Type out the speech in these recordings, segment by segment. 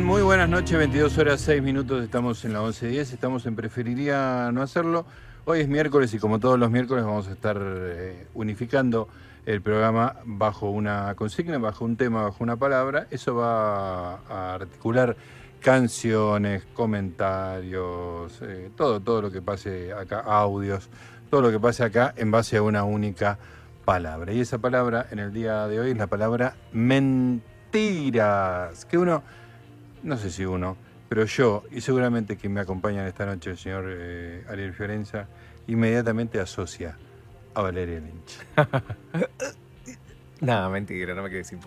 Muy buenas noches, 22 horas 6 minutos, estamos en la 11.10, estamos en Preferiría no hacerlo. Hoy es miércoles y como todos los miércoles vamos a estar eh, unificando el programa bajo una consigna, bajo un tema, bajo una palabra. Eso va a articular canciones, comentarios, eh, todo, todo lo que pase acá, audios, todo lo que pase acá en base a una única palabra. Y esa palabra en el día de hoy es la palabra mentira mentiras. Que uno, no sé si uno, pero yo, y seguramente quien me acompaña esta noche, el señor eh, Ariel Fiorenza, inmediatamente asocia a Valeria Lynch. no, mentira, no me quedé sin.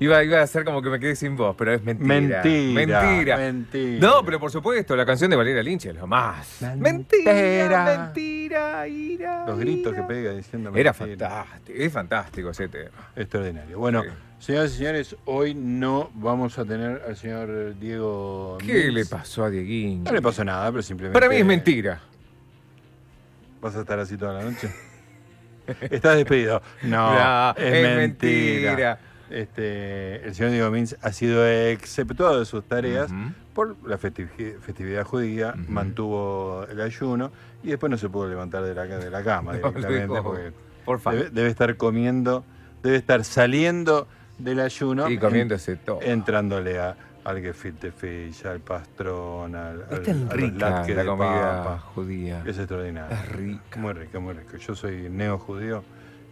Iba, iba, a hacer como que me quedé sin voz, pero es mentira. Mentira. Mentira. No, pero por supuesto, la canción de Valeria Lynch es lo más. Mentira. Mentira, ira. Los gritos que pega diciendo mentira. Era fantástico, es fantástico ese tema. Extraordinario. Bueno. Señoras y señores, hoy no vamos a tener al señor Diego. ¿Qué le pasó a Dieguín? No le pasó nada, pero simplemente. Para mí es mentira. ¿Vas a estar así toda la noche? Estás despedido. No, es, mentira. Este, el señor Diego Mins ha sido exceptuado de sus tareas por la festividad judía, mantuvo el ayuno y después no se pudo levantar de la, de la cama directamente porque por debe estar comiendo, debe estar saliendo del ayuno. Y comiéndose todo. Entrándole a, al gefilte fish, al pastrón, al, es tan rica la comida judía. Es extraordinario. Es rica. Muy rica, muy rica. Yo soy neo-judío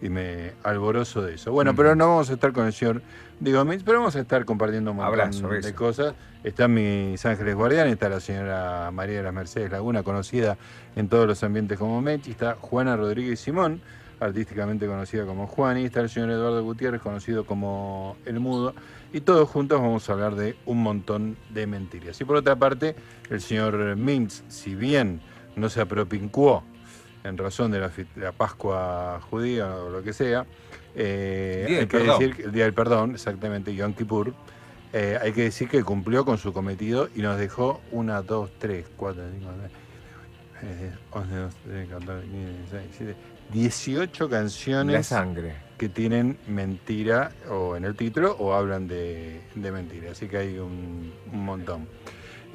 y me alborozo de eso. Bueno, pero no vamos a estar con el señor Diego pero vamos a estar compartiendo un montón de cosas. Están mis ángeles guardianes, está la señora María de las Mercedes Laguna, conocida en todos los ambientes como Mechi, está Juana Rodríguez Simón, artísticamente conocida como Juan, y está el señor Eduardo Gutiérrez, conocido como El Mudo, y todos juntos vamos a hablar de un montón de mentiras. Y por otra parte, el señor Mintz, si bien no se apropincuó en razón de la, Pascua judía o lo que sea, eh, hay que decir el Día del Perdón, exactamente, Yom Kippur, eh, hay que decir que cumplió con su cometido y nos dejó una, dos, tres, cuatro, cinco, seis, 18 canciones sangre. que tienen mentira o en el título o hablan de, mentira. Así que hay un, montón.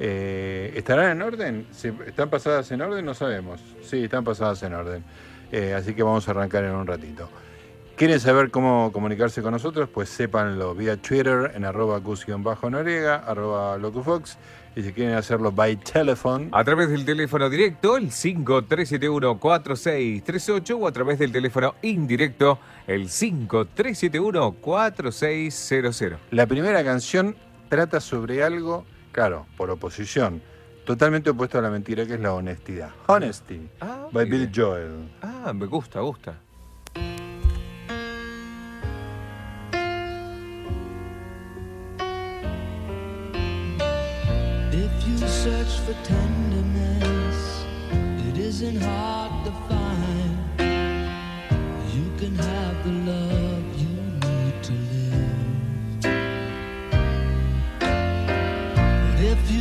Eh, ¿Estarán en orden? ¿Están pasadas en orden? No sabemos. Sí, están pasadas en orden. Eh, así que vamos a arrancar en un ratito. ¿Quieren saber cómo comunicarse con nosotros? Pues sépanlo vía Twitter en arroba noriega arroba locufox. Y si quieren hacerlo by telephone. A través del teléfono directo, el 5371-4638, o a través del teléfono indirecto, el 5371-4600. La primera canción trata sobre algo, claro, por oposición, totalmente opuesto a la mentira, que es la honestidad. Honesty, ah, by Bill Joel. Ah, me gusta, gusta. search for tenderness, it isn't hard to find. You can have the love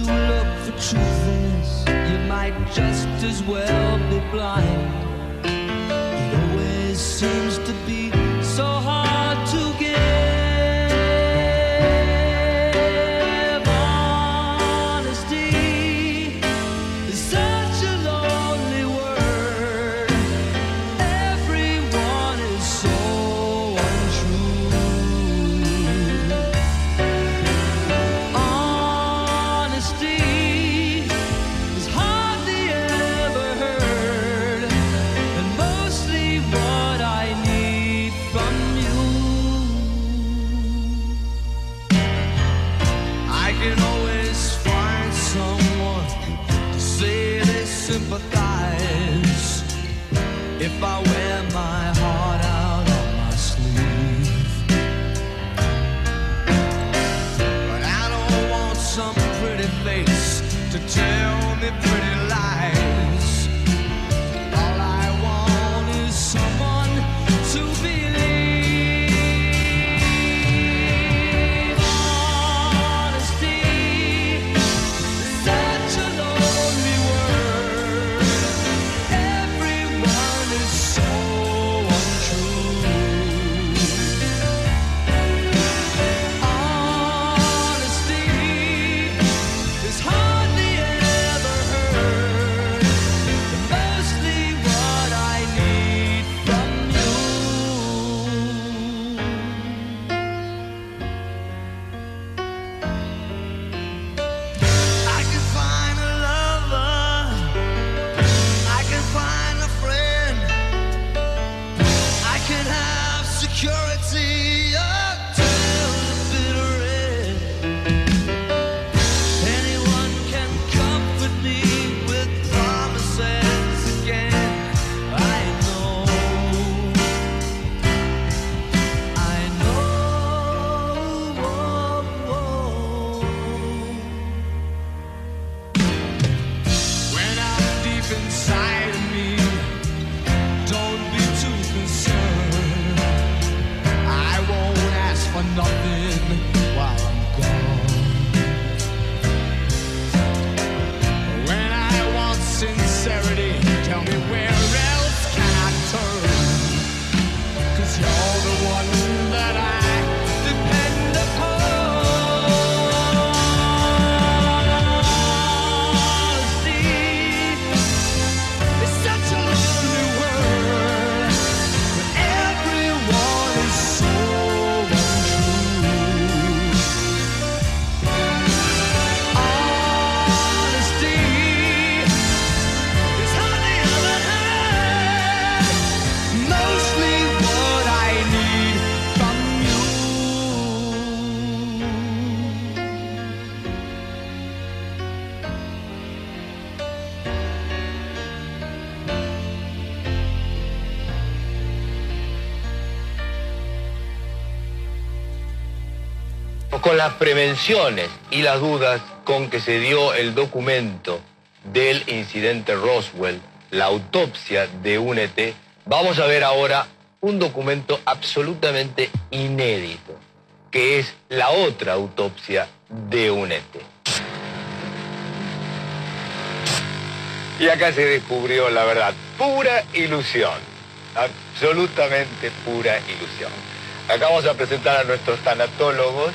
look for truth truthfulness, you might just as well be blind. Las prevenciones y las dudas con que se dio el documento del incidente Roswell, la autopsia de UNET, vamos a ver ahora un documento absolutamente inédito, que es la otra autopsia de UNET. Y acá se descubrió la verdad, pura ilusión, absolutamente pura ilusión. Acá vamos a presentar a nuestros tanatólogos,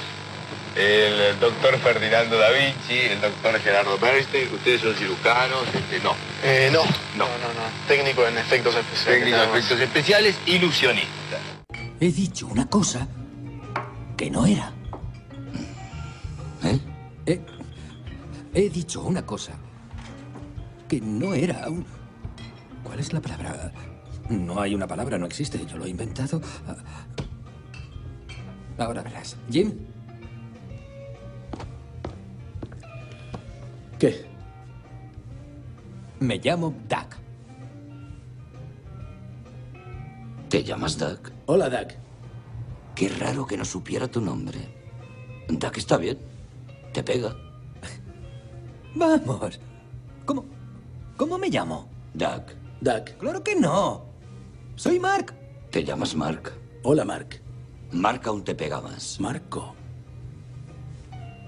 el doctor Ferdinando Da Vinci, el doctor Gerardo Bernstein, ustedes son cirujanos, este, no. Eh, no. no. No, no, Técnico en efectos especiales. Técnico en efectos especiales, ilusionista. He dicho una cosa que no era. ¿Eh? He, he dicho una cosa que no era. un- ¿Cuál es la palabra? No hay una palabra, no existe. Yo lo he inventado. Ah. Ahora verás. Jim, ¿Qué? me llamo Doug. ¿Te llamas Doug? Hola, Doug. Qué raro que no supiera tu nombre. Doug está bien. Te pega. Vamos. ¿Cómo? ¿Cómo me llamo? Doug. Doug. Claro que no. Soy Mark. ¿Te llamas Mark? Hola, Mark. Mark aún te pega más. Marco.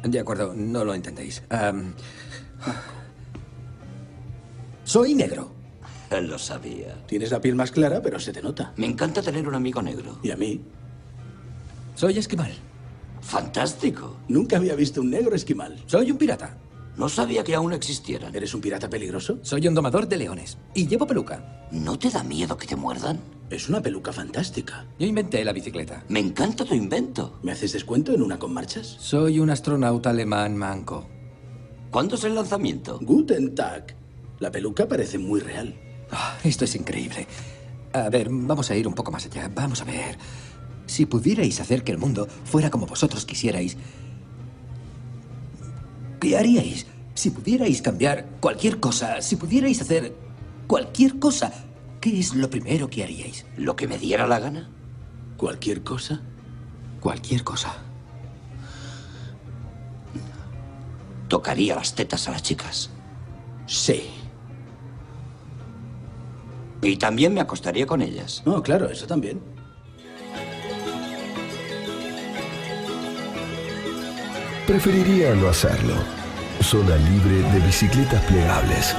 De acuerdo, no lo entendéis. Soy negro. Lo sabía. Tienes la piel más clara, pero se te nota. Me encanta tener un amigo negro. Y a mí, Soy esquimal. Fantástico. nunca había visto un negro esquimal. Soy un pirata. No sabía que aún existieran. ¿Eres un pirata peligroso? Soy un domador de leones. Y llevo peluca. ¿No te da miedo que te muerdan? Es una peluca fantástica. Yo inventé la bicicleta. Me encanta tu invento. ¿Me haces descuento en una con marchas? Soy un astronauta alemán manco. ¿Cuándo es el lanzamiento? Guten Tag. La peluca parece muy real. Ah, esto es increíble. A ver, vamos a ir un poco más allá. Vamos a ver. Si pudierais hacer que el mundo fuera como vosotros quisierais, ¿qué haríais? Si pudierais cambiar cualquier cosa, si pudierais hacer cualquier cosa, ¿qué es lo primero que haríais? ¿Lo que me diera la gana? ¿Cualquier cosa? Cualquier cosa. Tocaría las tetas a las chicas. Sí. Y también me acostaría con ellas. No, claro, eso también. Preferiría no hacerlo. Zona libre de bicicletas plegables.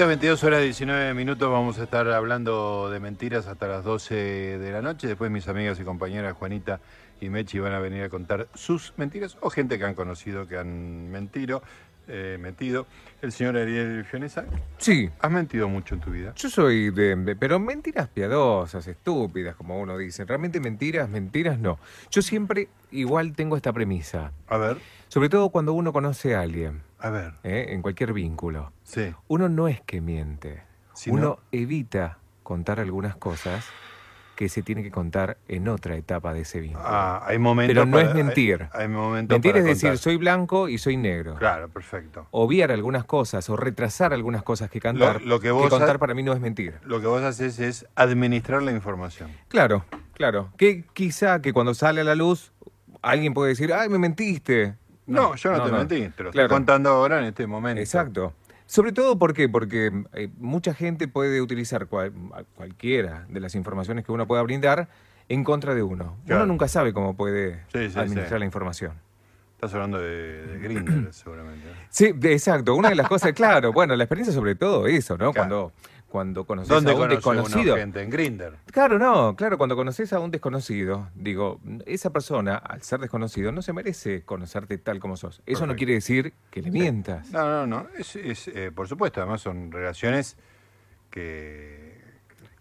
Amiguitos, 22 horas 19 minutos. Vamos a estar hablando de mentiras hasta las 12 de la noche. Después mis amigas y compañeras Juanita y Mechi van a venir a contar sus mentiras o gente que han conocido que han mentido. eh, mentido. El señor Ariel Fionesa, Sí, ¿has mentido mucho en tu vida? yo soy de, de- Pero mentiras piadosas, estúpidas, como uno dice. Realmente mentiras, mentiras no. Yo siempre igual tengo esta premisa. A ver, Sobre todo cuando uno conoce a alguien, a ver. ¿eh? en cualquier vínculo. Sí. Uno no es que miente. Sino- Uno evita contar algunas cosas que se tiene que contar en otra etapa de ese vínculo. Ah, hay momentos. Pero no es para- mentir. Hay, momentos. Mentir para es decir, soy blanco y soy negro. Claro, perfecto. Obviar algunas cosas o retrasar algunas cosas que cantar. Lo- lo que vos contar ha- para mí no es mentir. Lo que vos haces es administrar la información. Claro, claro. Que quizá que cuando sale a la luz alguien puede decir, ay, me mentiste. No, yo no, te mentí, te lo Claro. estoy contando ahora en este momento. Exacto. Sobre todo ¿por qué? porque eh, mucha gente puede utilizar cual- cualquiera de las informaciones que uno pueda brindar en contra de uno. Claro. Uno nunca sabe cómo puede Sí, sí, administrar sí. la información. Estás hablando de, de Grindr, seguramente. Sí, de- exacto. Una de las cosas, claro, bueno, la experiencia sobre todo eso, ¿no? Claro. Cuando, cuando conoces ¿Dónde a un conoce desconocido. gente? En Grindr. Claro, no, claro, cuando conoces a un desconocido, digo, esa persona, al ser desconocido, no se merece conocerte tal como sos. Eso no quiere decir que le mientas. No, no, no. Es, es, eh, por supuesto, además son relaciones que,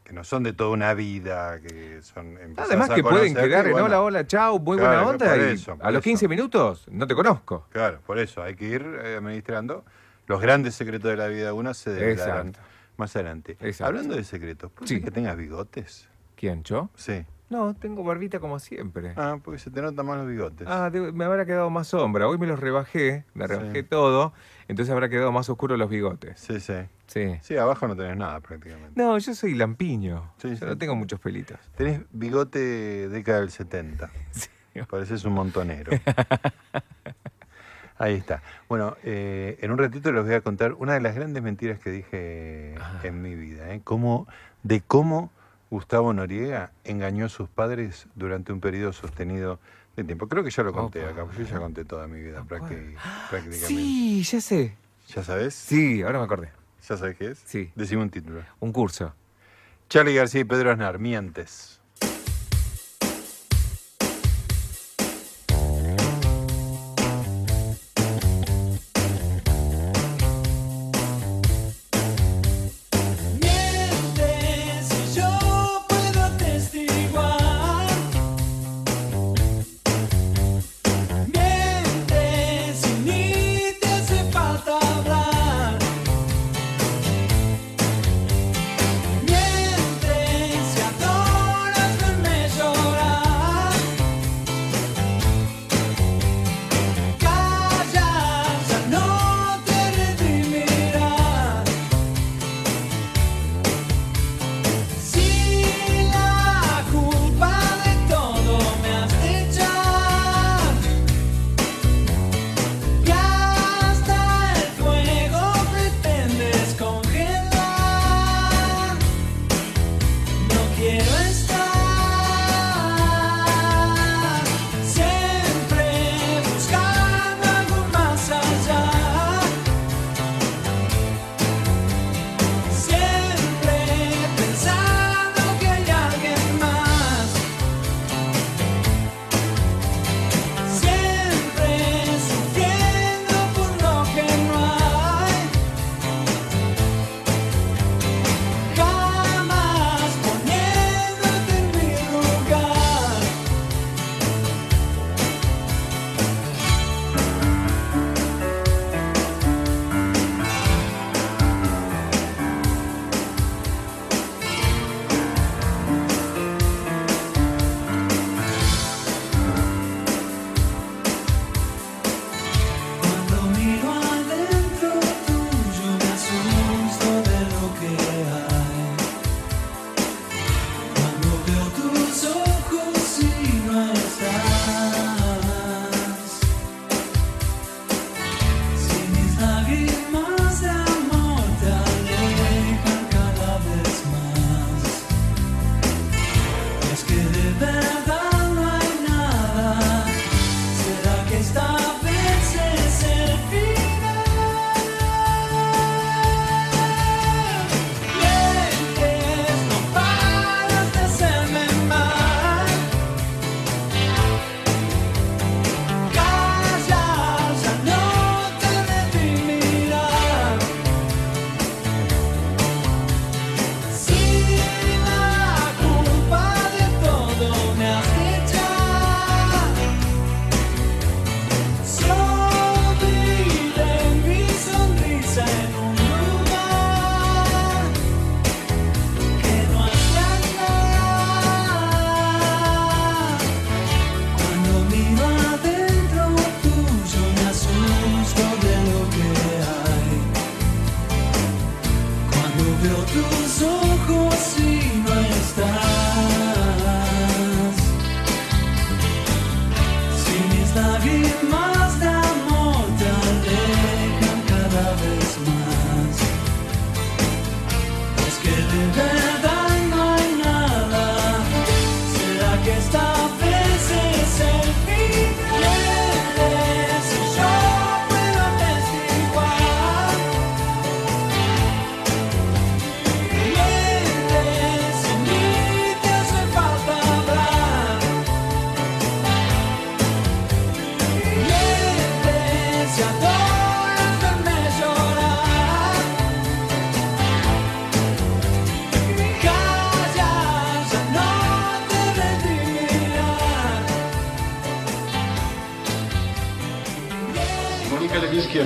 que no son de toda una vida, que son... Además que pueden quedar en bueno, hola, hola, chao, muy Claro, buena onda y eso, a los eso. 15 minutos no te conozco. Claro, por eso hay que ir eh, administrando. Los grandes secretos de la vida de una se develarán Exacto. Más adelante. Exacto. Hablando de secretos, ¿puede Sí. ser que tengas bigotes? ¿Quién, yo? Sí. No, tengo barbita como siempre. Ah, porque se te notan más los bigotes. Ah, me habrá quedado más sombra. Hoy me los rebajé, me Sí. rebajé todo, entonces habrá quedado más oscuro los bigotes. Sí, sí. Sí. Sí, abajo no tenés nada prácticamente. No, yo soy lampiño. Sí, yo sí. no tengo muchos pelitos. Tenés bigote década del 70. Pareces un montonero. Ahí está. Bueno, eh, en un ratito les voy a contar una de las grandes mentiras que dije en mi vida. ¿eh? Cómo, de cómo Gustavo Noriega engañó a sus padres durante un periodo sostenido de tiempo. Creo que ya lo conté acá, porque yo ya conté toda mi vida prácti- prácticamente. Sí, ya sé. ¿Ya sabes? Sí, ahora me acordé. ¿Ya sabes qué es? Sí. Decime un título. Un curso. Charlie García y Pedro Aznar. Mientes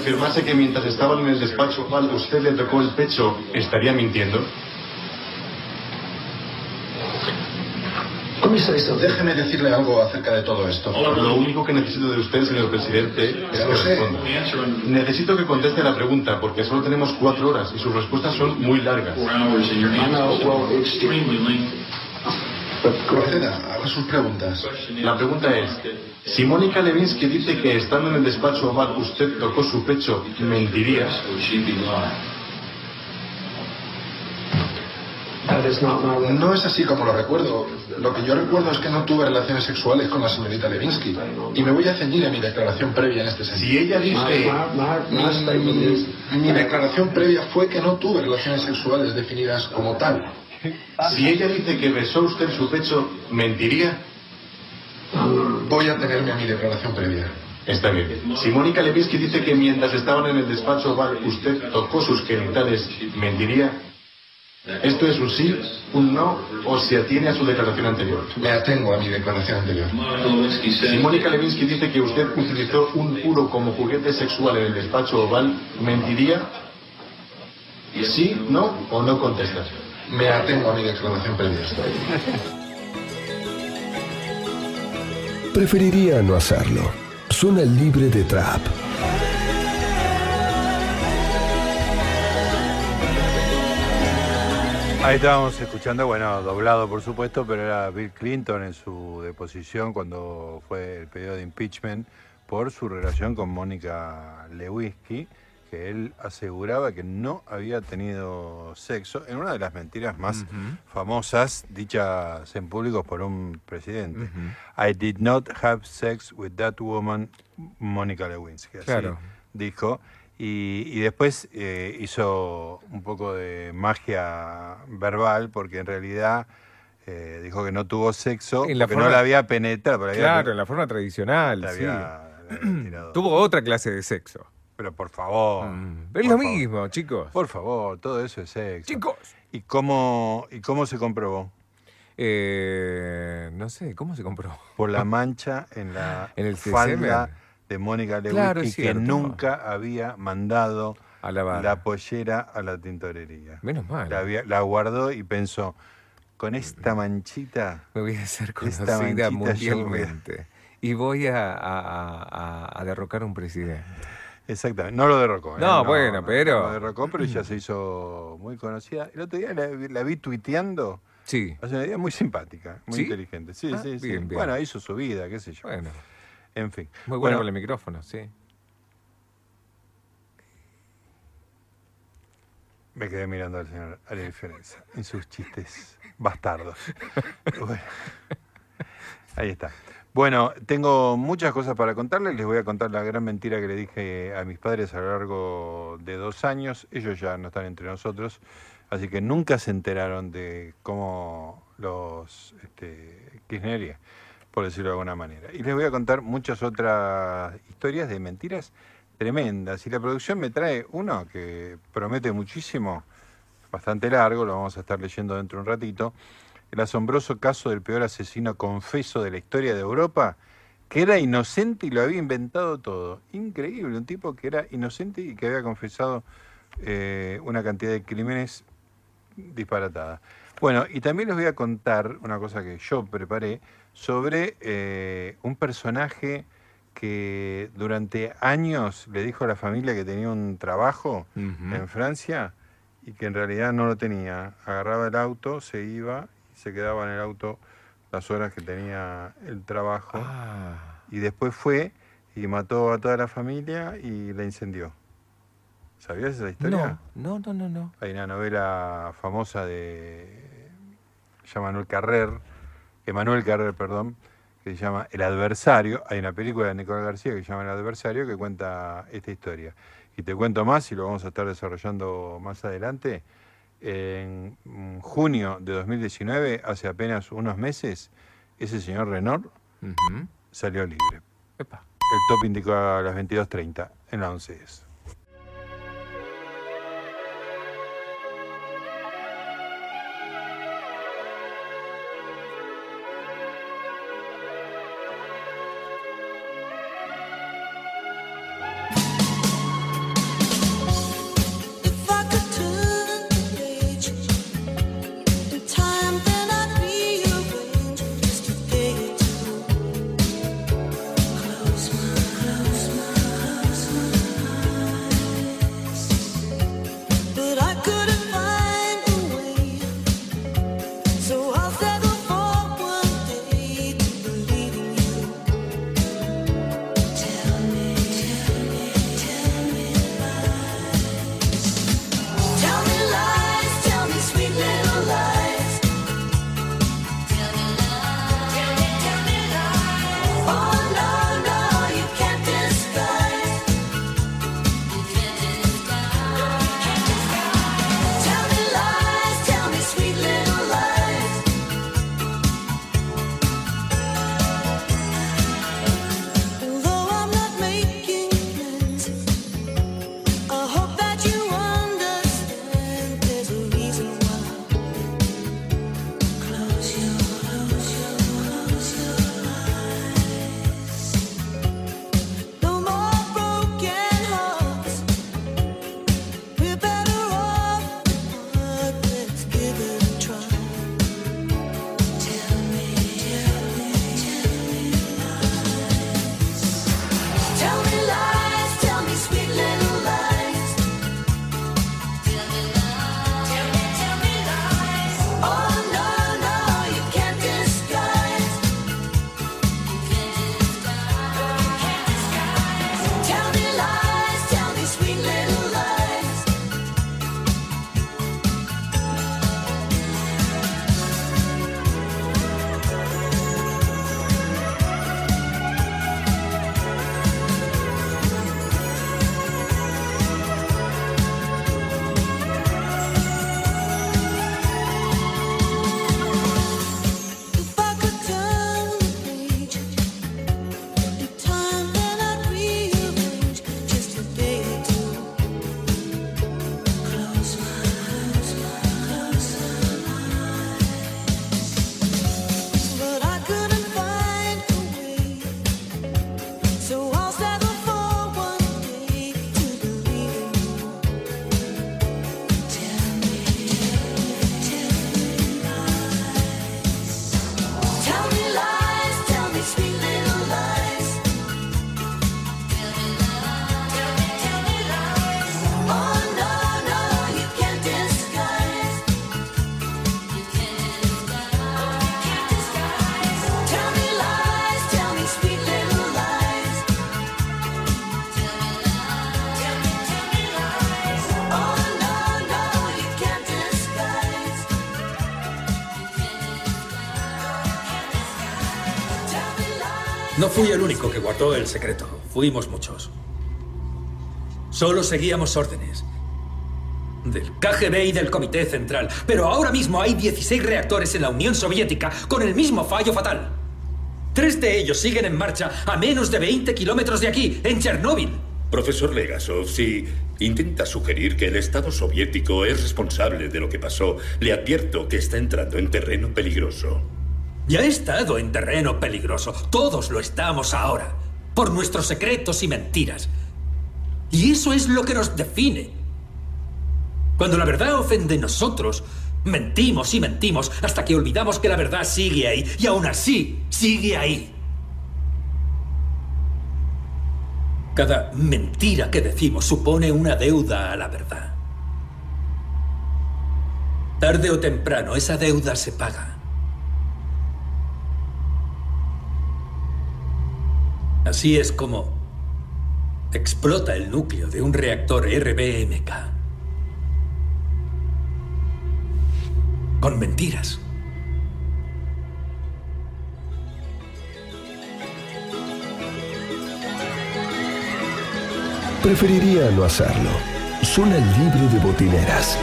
afirmase que mientras estaban en el despacho cual usted le tocó el pecho, ¿estaría mintiendo? Comisario, déjeme decirle algo acerca de todo esto. Lo único que necesito de usted, señor presidente, es que responda. Necesito que conteste la pregunta, porque solo tenemos cuatro horas y sus respuestas son muy largas. Proceda, haga sus preguntas. La pregunta es, Si Mónica Levinsky dice que estando en el despacho oval usted tocó su pecho, mentiría. No es así como lo recuerdo. Lo que yo recuerdo es que no tuve relaciones sexuales con la señorita Levinsky. Y me voy a ceñir a mi declaración previa en este sentido. Si ella dice... Mi, mi declaración previa fue que no tuve relaciones sexuales definidas como tal. Si ella dice que besó usted su pecho, mentiría. Voy a tenerme a mi declaración previa. Está bien. Si Mónica Levinsky dice que mientras estaban en el despacho oval usted tocó sus genitales, ¿mentiría? ¿Esto es un sí, un no o se atiene a su declaración anterior? Me atengo a mi declaración anterior. Si Mónica Levinsky dice que usted utilizó un culo como juguete sexual en el despacho oval, ¿mentiría? ¿Sí, no o no contesta? Me atengo a mi declaración previa. Preferiría no hacerlo. Zona libre de trap. Ahí estábamos escuchando, bueno, doblado por supuesto, pero era Bill Clinton en su deposición cuando fue el pedido de impeachment por su relación con Mónica Lewinsky, que él aseguraba que no había tenido sexo en una de las mentiras más famosas dichas en público por un presidente. I did not have sex with that woman, Mónica Lewinsky. Así Claro. dijo. Y, y después eh, hizo un poco de magia verbal porque en realidad eh, dijo que no tuvo sexo, En la porque forma- no la había penetrado. había- Claro, en la forma tradicional. la sí. había- la había tirado. Tuvo otra clase de sexo. Pero por favor. Es por lo favor. mismo, chicos. Por favor, todo eso es sexo. Chicos. ¿Y cómo, ¿Y cómo se comprobó? Eh, no sé, ¿cómo se compró? Por la mancha en la En el falda de Mónica Lewinsky, Claro, es que nunca había mandado A lavar. la pollera a la tintorería. Menos mal. La, había- la guardó y pensó, con esta manchita... Me voy a hacer esta conocida yo mundialmente. Y voy a, a- a- a derrocar a un presidente. Exactamente, no lo derrocó. ¿eh? No, bueno, pero- No lo derrocó, pero ya se hizo muy conocida. El otro día la, vi- la vi tuiteando. Sí. Hace una idea muy simpática, muy ¿Sí? inteligente. Sí, Ah, sí, sí. bien, bien. Bueno, hizo su vida, qué sé yo. Bueno, En fin. muy bueno, Bueno, con el micrófono, sí. Me quedé mirando al señor Ariel Fiorenza en sus chistes bastardos. Bueno, ahí está. Bueno, tengo muchas cosas para contarles. Les voy a contar la gran mentira que le dije a mis padres a lo largo de dos años. Ellos ya no están entre nosotros, así que nunca se enteraron de cómo los este, por decirlo de alguna manera. Y les voy a contar muchas otras historias de mentiras tremendas. Y la producción me trae uno que promete muchísimo, bastante largo, lo vamos a estar leyendo dentro de un ratito. El asombroso caso del peor asesino confeso de la historia de Europa, que era inocente y lo había inventado todo. Increíble, un tipo que era inocente y que había confesado eh, una cantidad de crímenes disparatada. Bueno, y también les voy a contar una cosa que yo preparé sobre eh, un personaje que durante años le dijo a la familia que tenía un trabajo en Francia y que en realidad no lo tenía. Agarraba el auto, se iba se quedaba en el auto las horas que tenía el trabajo Ah, y después fue y mató a toda la familia y la incendió. ¿Sabías esa historia? no, no, no, no, no. Hay una novela famosa de Manuel Carrer, Emanuel Carrer, perdón, que se llama El Adversario. Hay una película de Nicolás García que se llama El Adversario que cuenta esta historia. Y te cuento más y lo vamos a estar desarrollando más adelante. En junio de 2019, hace apenas unos meses, ese señor Ujú. salió libre. Epa. El top indicó a las 22.30 en la 11 10. No fui el único que guardó el secreto. Fuimos muchos. Solo seguíamos órdenes. Del KGB y del Comité Central. Pero ahora mismo hay 16 reactores en la Unión Soviética con el mismo fallo fatal. Tres de ellos siguen en marcha a menos de 20 kilómetros de aquí, en Chernóbil. Profesor Legasov, si intenta sugerir que el Estado soviético es responsable de lo que pasó, le advierto que está entrando en terreno peligroso. Ya he estado en terreno peligroso. Todos lo estamos ahora. Por nuestros secretos y mentiras. Y eso es lo que nos define. Cuando la verdad ofende a nosotros, mentimos y mentimos hasta que olvidamos que la verdad sigue ahí. Y aún así, sigue ahí. Cada mentira que decimos supone una deuda a la verdad. Tarde o temprano esa deuda se paga. Así es como explota el núcleo de un reactor RBMK. Con mentiras. Preferiría no hacerlo. Zona libre de botineras.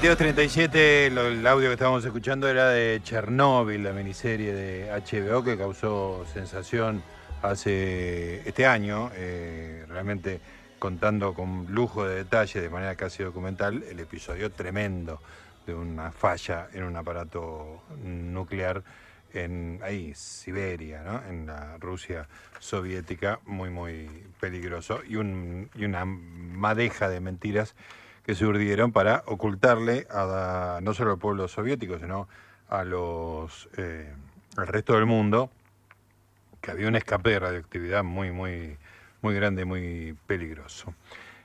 2237, lo- el audio que estábamos escuchando era de Chernóbil, la miniserie de HBO que causó sensación hace este año, eh, realmente contando con lujo de detalle, de manera casi documental, el episodio tremendo de una falla en un aparato nuclear en ahí, Siberia, ¿no? en la Rusia soviética, muy, muy peligroso, y, un- y una madeja de mentiras que se urdieron para ocultarle a no solo al pueblo soviético, sino a los eh, al resto del mundo que había un escape de radioactividad muy, muy, muy grande, muy peligroso.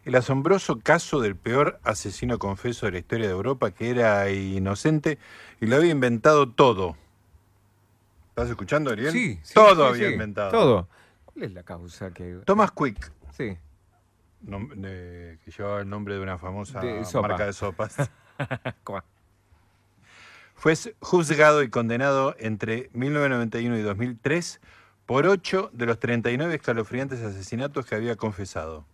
El asombroso caso del peor asesino confeso de la historia de Europa, que era inocente y lo había inventado todo. ¿Estás escuchando, Ariel? Sí, sí, Todo sí, había sí, inventado. Todo. ¿Cuál es la causa que.? Thomas Quick. Sí. De- que llevaba el nombre de una famosa De marca de sopas. Fue juzgado y condenado entre 1991 y 2003 por 8 de los 39 escalofriantes asesinatos que había confesado.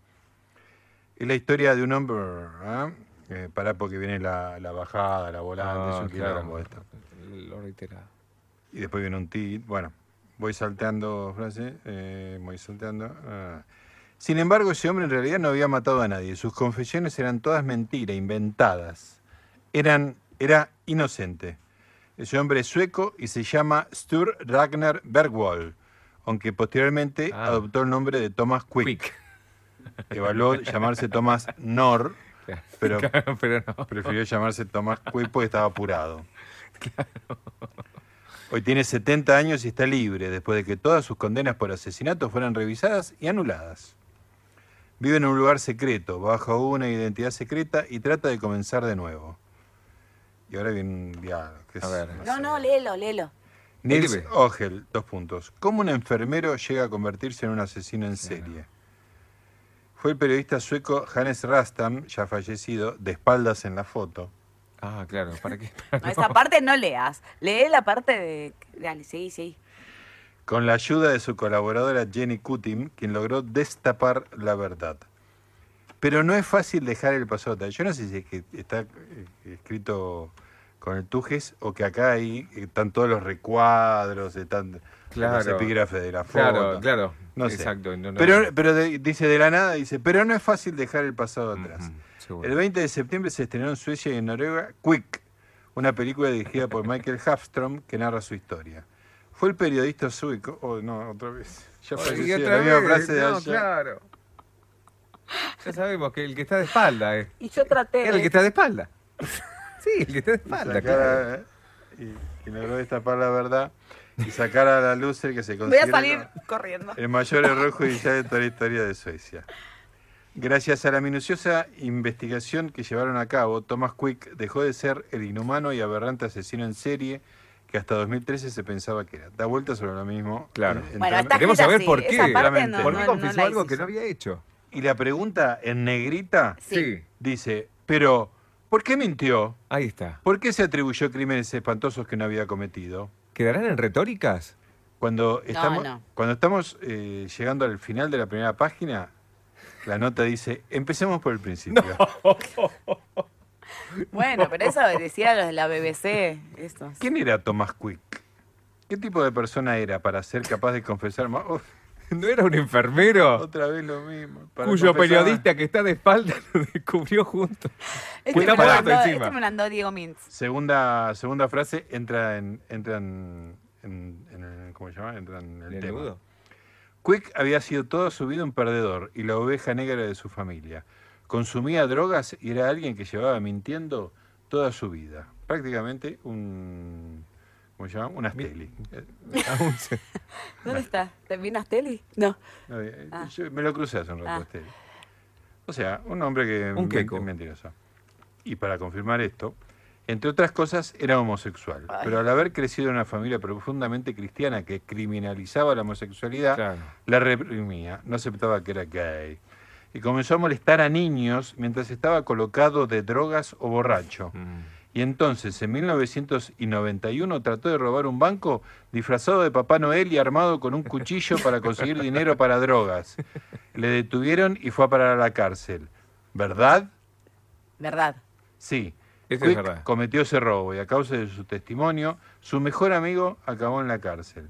Es la historia de un hombre... ¿ah? Eh, pará porque viene la, la bajada, la volante, es Ah, un claro. quilombo esto. Lo reitera. Y después viene un tit. Bueno, voy salteando frase, eh, voy salteando. ah. Sin embargo, ese hombre en realidad no había matado a nadie. Sus confesiones eran todas mentiras, inventadas. Eran, era inocente. Ese hombre es sueco y se llama Stur Ragnar Bergwall, aunque posteriormente Ah. adoptó el nombre de Thomas Quick. Evaluó llamarse Thomas Nor, pero, Pero no. prefirió llamarse Thomas Quick porque estaba apurado. Hoy tiene 70 años y está libre después de que todas sus condenas por asesinato fueran revisadas y anuladas. Vive en un lugar secreto, bajo una identidad secreta y trata de comenzar de nuevo. Y ahora viene un diálogo. que es- A ver. No, no, léelo, léelo. Nils. Ogel, dos puntos. ¿Cómo un enfermero llega a convertirse en un asesino en serie? Fue el periodista sueco Hannes Rastam, ya fallecido, de espaldas en la foto. Ah, claro. ¿Para qué? No, esa parte no leas. Lee la parte de. Dale, sí, sí. Con la ayuda de su colaboradora Jenny Kutim, quien logró destapar la verdad. Pero no es fácil dejar el pasado atrás. Yo no sé si es que está eh, escrito con el Tujes o que acá ahí están todos los recuadros, están los Claro. epígrafes de la foto. Claro, claro. No sé. Exacto. no, no. Pero, pero de- dice de la nada, dice, pero no es fácil dejar el pasado atrás. El 20 de septiembre se estrenó en Suecia y en Noruega Quick, una película dirigida por Michael Hafstrom que narra su historia. Fue el periodista sueco, oh no, otra vez, ya falleció, otra la misma vez, frase de no, ayer. claro. Ya sabemos que el que está de espalda es. Y yo traté. Era el que está de espalda. Sí, el que está de espalda. Sacar claro. a- y, y logró destapar la verdad y sacar a la luz el que se Voy a considera salir corriendo. el mayor error judicial de toda la historia de Suecia. Gracias a la minuciosa investigación que llevaron a cabo, Thomas Quick dejó de ser el inhumano y aberrante asesino en serie que hasta 2013 se pensaba que era. Da vuelta sobre lo mismo. Claro. Bueno, Queremos saber por qué. no- ¿Por qué no- confesó no algo que no había hecho? Y la pregunta en negrita Sí. dice, pero ¿por qué mintió? Ahí está. ¿Por qué se atribuyó crímenes espantosos que no había cometido? ¿Quedarán en retóricas? Cuando estamos, no. Cuando estamos eh, llegando al final de la primera página, la nota dice, empecemos por el principio. Bueno, pero eso decía los de la BBC. Estos. ¿Quién era Thomas Quick? ¿Qué tipo de persona era para ser capaz de confesar más? Uf, ¿No era un enfermero? otra vez lo mismo. Para Cuyo confesar- periodista que está de espalda lo descubrió junto. Este, Está me mandó, este me mandó Diego Mintz. Segunda, segunda frase, entra en, entra en, en- en el- ¿cómo se llama? Entra en el ¿En el tema. nudo? Quick había sido toda su vida un perdedor y la oveja negra de su familia. Consumía drogas y era alguien que llevaba mintiendo toda su vida. Prácticamente un... ¿Cómo se llama? Un Astelli. Aún se- ¿Dónde está? ¿Te vino Astelli? No. no, eh, Ah. yo me lo crucé hace un rato, Ah. Astelli. O sea, un hombre que... Un queco. men- mentiroso. Y para confirmar esto, entre otras cosas, era homosexual. Ay. Pero al haber crecido en una familia profundamente cristiana que criminalizaba la homosexualidad, Claro. la reprimía, no aceptaba que era gay. Y comenzó a molestar a niños mientras estaba colocado de drogas o borracho. Mm. Y entonces, en 1991, trató de robar un banco disfrazado de Papá Noel y armado con un cuchillo para conseguir dinero para drogas. Le detuvieron y fue a parar a la cárcel. ¿Verdad? ¿Verdad? Sí. Eso es verdad. cometió ese robo y a causa de su testimonio, su mejor amigo acabó en la cárcel.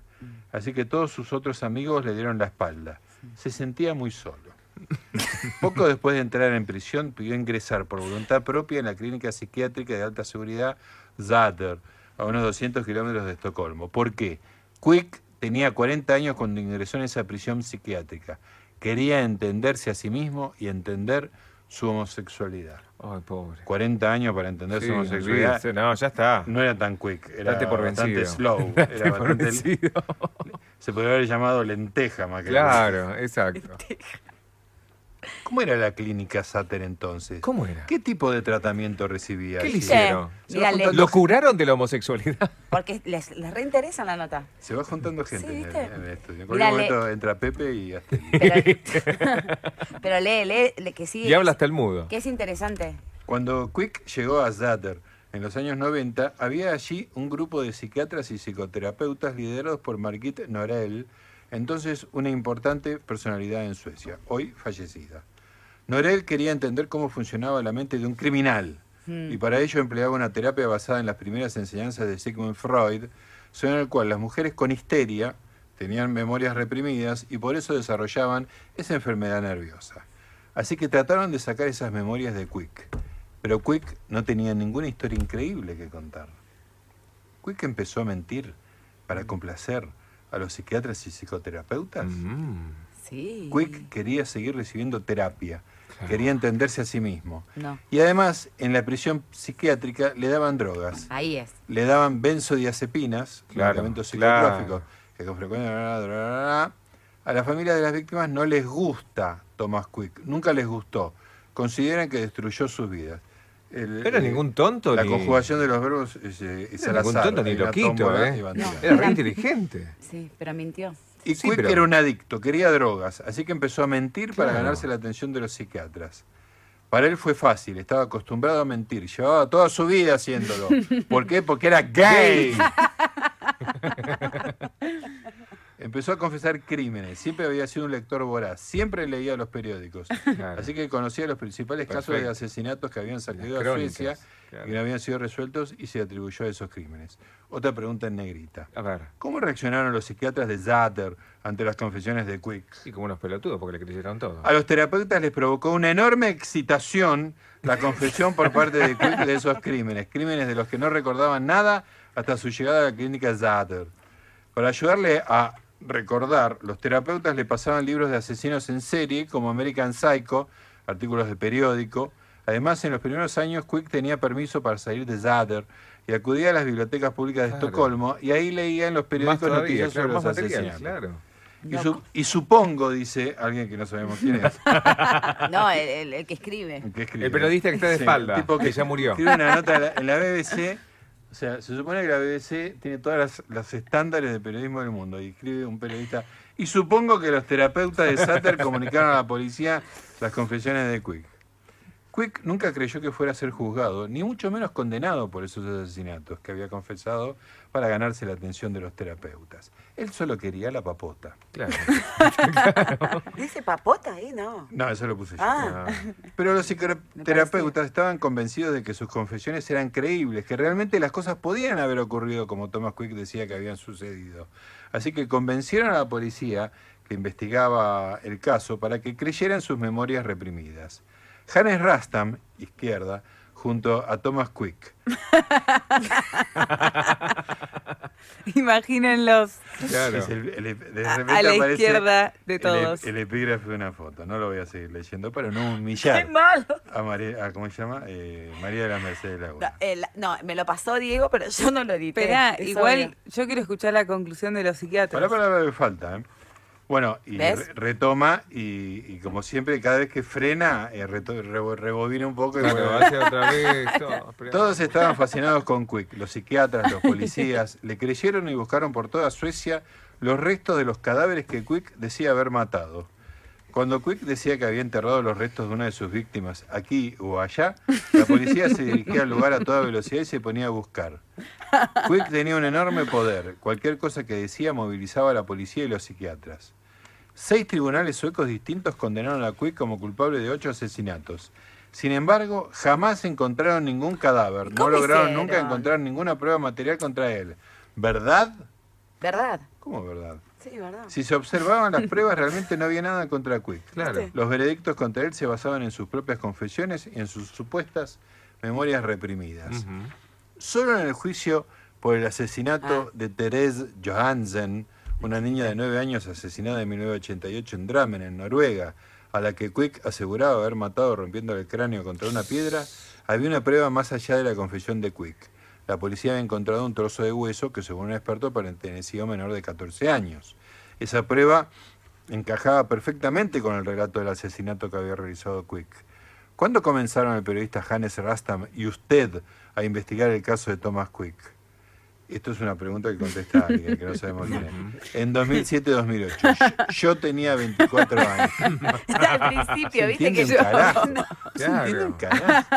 Así que todos sus otros amigos le dieron la espalda. Se sentía muy solo. Poco después de entrar en prisión, pidió ingresar por voluntad propia en la clínica psiquiátrica de alta seguridad Zader, a unos 200 kilómetros de Estocolmo. ¿Por qué? Quick tenía 40 años cuando ingresó en esa prisión psiquiátrica. Quería entenderse a sí mismo y entender su homosexualidad. Ay, pobre. 40 años para entender Sí, su homosexualidad. olvídese, no, ya está. No era tan quick, era Date por bastante vencido. slow. Date Era por bastante, vencido. se podría haber llamado lenteja más que Claro, exacto. ¿Cómo era la clínica Sater entonces? ¿Cómo era? ¿Qué tipo de tratamiento recibía? ¿Qué le hicieron? Mira, le- juntando- ¿Lo curaron de la homosexualidad? Porque les, les reinteresa la nota. Se va juntando gente Sí, en, el, ¿viste? en el estudio. En Mirá, cualquier le- momento entra Pepe y hasta Pero lee, lee, lee, que sí. Y habla hasta el mudo. Que es interesante. Cuando Quick llegó a Zader en los años 90, había allí un grupo de psiquiatras y psicoterapeutas liderados por Margit Norell, entonces una importante personalidad en Suecia, hoy fallecida. Norell quería entender cómo funcionaba la mente de un criminal Mm. y para ello empleaba una terapia basada en las primeras enseñanzas de Sigmund Freud, según el cual las mujeres con histeria tenían memorias reprimidas y por eso desarrollaban esa enfermedad nerviosa. Así que trataron de sacar esas memorias de Quick. Pero Quick no tenía ninguna historia increíble que contar. Quick empezó a mentir para complacer a los psiquiatras y psicoterapeutas. Mm. Sí. Quick quería seguir recibiendo terapia, quería entenderse a sí mismo. No. Y además, en la prisión psiquiátrica le daban drogas. Ahí es. Le daban benzodiazepinas, Claro, medicamentos claro. psicotróficos, que con frecuencia... A la familia de las víctimas no les gusta Thomas Quick, nunca les gustó. Consideran que destruyó sus vidas. El- Era eh, ningún tonto La ni- conjugación de los verbos es, eh, es al ningún azar, tonto ni loquito, ¿eh? No. Era re inteligente. Sí, pero mintió. Y Sí, Quick pero- era un adicto, quería drogas, así que empezó a mentir para ganarse la atención de los psiquiatras. Para él fue fácil, estaba acostumbrado a mentir, llevaba toda su vida haciéndolo. ¿Por qué? Porque era gay. Empezó a confesar crímenes, siempre había sido un lector voraz, siempre leía los periódicos, Claro. así que conocía los principales casos de asesinatos que habían a crónicas, Suecia claro. y no habían sido resueltos y se atribuyó a esos crímenes. Otra pregunta en negrita. A ver. ¿Cómo reaccionaron los psiquiatras de Zater ante las confesiones de Quick? Y como unos pelotudos, porque le creyeron todo. A los terapeutas les provocó una enorme excitación la confesión por parte de Quick de esos crímenes, crímenes de los que no recordaban nada hasta su llegada a la clínica Zater. Para ayudarle a recordar, los terapeutas le pasaban libros de asesinos en serie, como American Psycho, artículos de periódico. Además, en los primeros años, Quick tenía permiso para salir de Zader y acudía a las bibliotecas públicas de Claro. Estocolmo y ahí leía en los periódicos todavía, noticias claro, sobre los material, asesinatos. claro. Y, su- y supongo, dice alguien que no sabemos quién es, No, el, el- el que escribe. que escribe. El periodista que está de Sí, espalda, el tipo que ya murió. Escribe una nota en la BBC. O sea, se supone que la BBC tiene todas las, las estándares de periodismo del mundo. Y escribe un periodista. Y supongo que los terapeutas de Satter comunicaron a la policía las confesiones de Quick. Quick nunca creyó que fuera a ser juzgado, ni mucho menos condenado por esos asesinatos que había confesado para ganarse la atención de los terapeutas. Él solo quería la papota. Claro. ¿Dice papota ahí? No. No, eso lo puse yo. Ah. Pero los psicoterapeutas estaban convencidos de que sus confesiones eran creíbles, que realmente las cosas podían haber ocurrido como Thomas Quick decía que habían sucedido. Así que convencieron a la policía que investigaba el caso para que creyeran sus memorias reprimidas. Hannes Rastam, izquierda, junto a Thomas Quick. Imagínenlos Claro. Es el- el- de a, la izquierda de el- todos. El, epígrafe de una foto. No lo voy a seguir leyendo para no humillar ¡Qué malo! a María, a, ¿cómo se llama? Eh, María de la Mercedes Laguna. No, el- no, me lo pasó Diego, pero yo no lo edité. Esperá, Es igual obvio. yo quiero escuchar la conclusión de los psiquiatras. Para, para, para, falta. ¿eh? Bueno, y ¿Ves? re- retoma y, y como siempre, cada vez que frena, eh, rebobina un poco y vuelve. hace otra vez, todo, Todos estaban fascinados con Quick, los psiquiatras, los policías, le creyeron y buscaron por toda Suecia los restos de los cadáveres que Quick decía haber matado. Cuando Quick decía que había enterrado los restos de una de sus víctimas aquí o allá, la policía se dirigía al lugar a toda velocidad y se ponía a buscar. Quick tenía un enorme poder. Cualquier cosa que decía movilizaba a la policía y los psiquiatras. Seis tribunales suecos distintos condenaron a Quick como culpable de ocho asesinatos. Sin embargo, jamás encontraron ningún cadáver. No ¿Cómo lograron hicieron? nunca encontrar ninguna prueba material contra él. ¿Verdad? ¿Verdad? ¿Cómo verdad? Sí, verdad. Si se observaban las pruebas, realmente no había nada contra Quick. Claro. Los veredictos contra él se basaban en sus propias confesiones y en sus supuestas memorias reprimidas. Solo en el juicio por el asesinato de Therese Johansen, una niña de 9 años asesinada en 1988 en Drammen, en Noruega, a la que Quick aseguraba haber matado rompiendo el cráneo contra una piedra, había una prueba más allá de la confesión de Quick. La policía había encontrado un trozo de hueso que, según un experto, pertenecía a un menor de 14 años. Esa prueba encajaba perfectamente con el relato del asesinato que había realizado Quick. ¿Cuándo comenzaron el periodista Hannes Rastam y usted a investigar el caso de Thomas Quick? Esto es una pregunta que contesta alguien que no sabemos quién es. En 2007-2008. Yo tenía 24 años. Al principio, Se viste que un yo. carajo. No. Se entiende un carajo.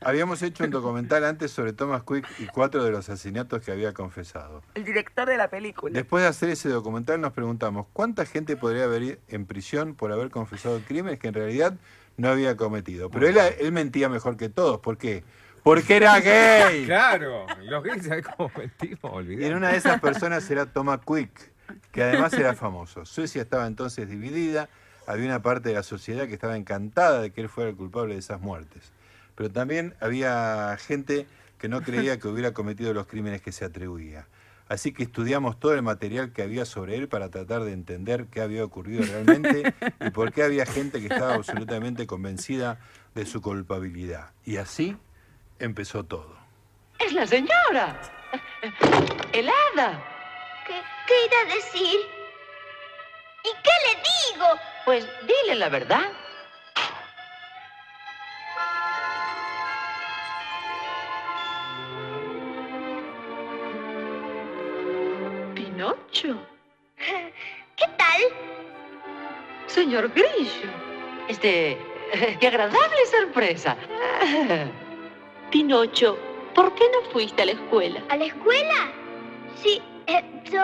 Habíamos hecho un documental antes sobre Thomas Quick y cuatro de los asesinatos que había confesado. El director de la película. Después de hacer ese documental nos preguntamos, ¿cuánta gente podría haber ido en prisión por haber confesado crímenes que en realidad no había cometido? Pero él, él mentía mejor que todos. ¿Por qué? Porque era gay. Claro, los gays, ¿sabes cómo mentimos? Y Olvidé. en una de esas personas era Thomas Quick, que además era famoso. Suecia estaba entonces dividida, había una parte de la sociedad que estaba encantada de que él fuera el culpable de esas muertes. Pero también había gente que no creía que hubiera cometido los crímenes que se atribuía. Así que estudiamos todo el material que había sobre él para tratar de entender qué había ocurrido realmente y por qué había gente que estaba absolutamente convencida de su culpabilidad. Y así empezó todo. Es la señora. Helada. ¿Qué, qué irá a decir? ¿Y qué le digo? Pues dile la verdad. Pinocho. ¿Qué tal? Señor Grillo. Este. Qué agradable sorpresa. Pinocho, ¿por qué no fuiste a la escuela? ¿A la escuela? Sí, eh, yo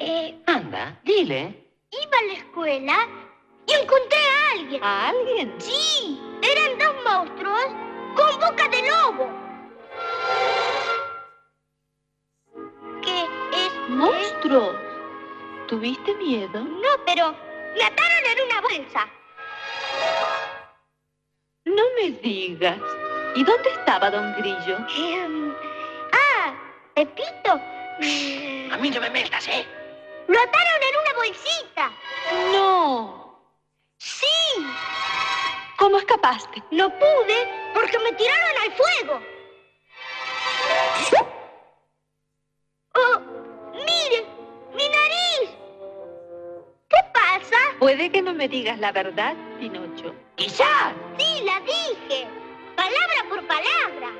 eh, Anda, dile. iba a la escuela y encontré a alguien. ¿A alguien? Sí, eran dos monstruos con boca de lobo. ¿Qué es? Monstruos. ¿Tuviste miedo? No, pero me ataron en una bolsa. No me digas. ¿Y dónde estaba don Grillo? Eh, ah, Pepito. A mí no me metas, ¿eh? Lo ataron en una bolsita. No. Sí. ¿Cómo escapaste? No pude porque me tiraron al fuego. ¡Oh! ¡Mire! ¡Mi nariz! ¿Qué pasa? Puede que no me digas la verdad, Pinocho. ¡Quizá! Sí, la dije palabra por palabra.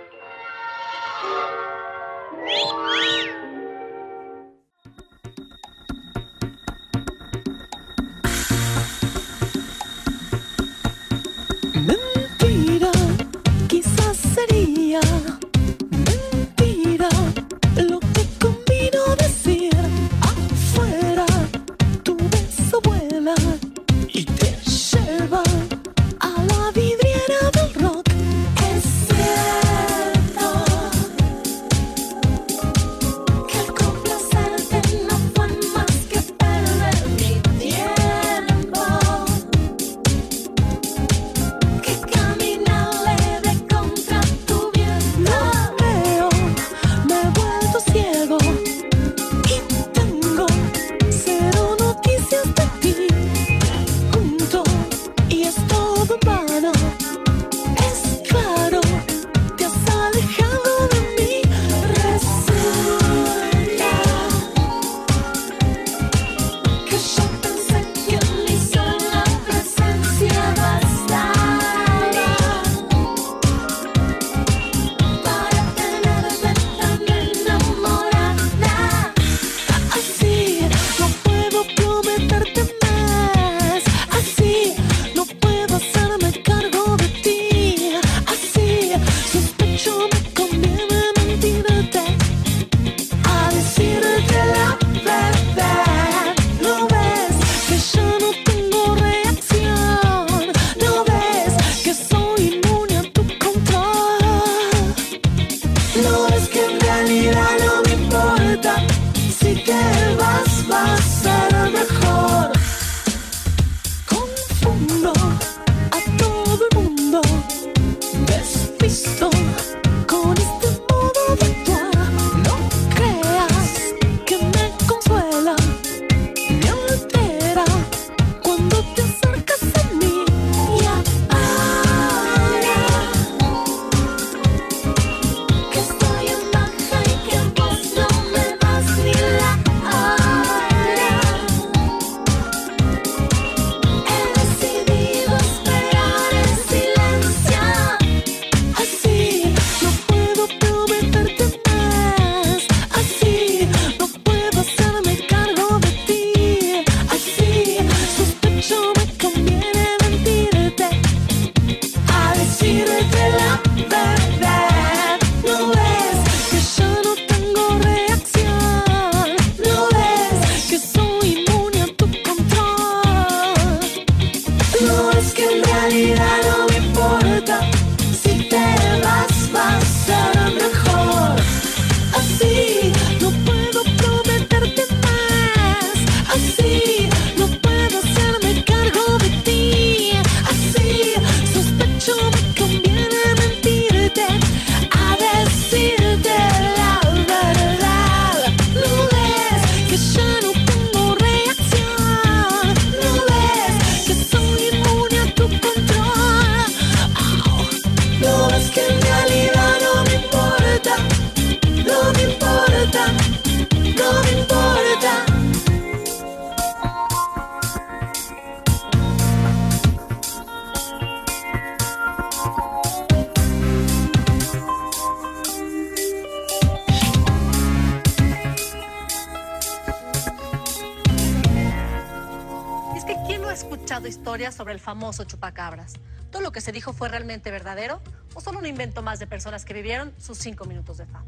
fue realmente verdadero o solo un invento más de personas que vivieron sus cinco minutos de fama.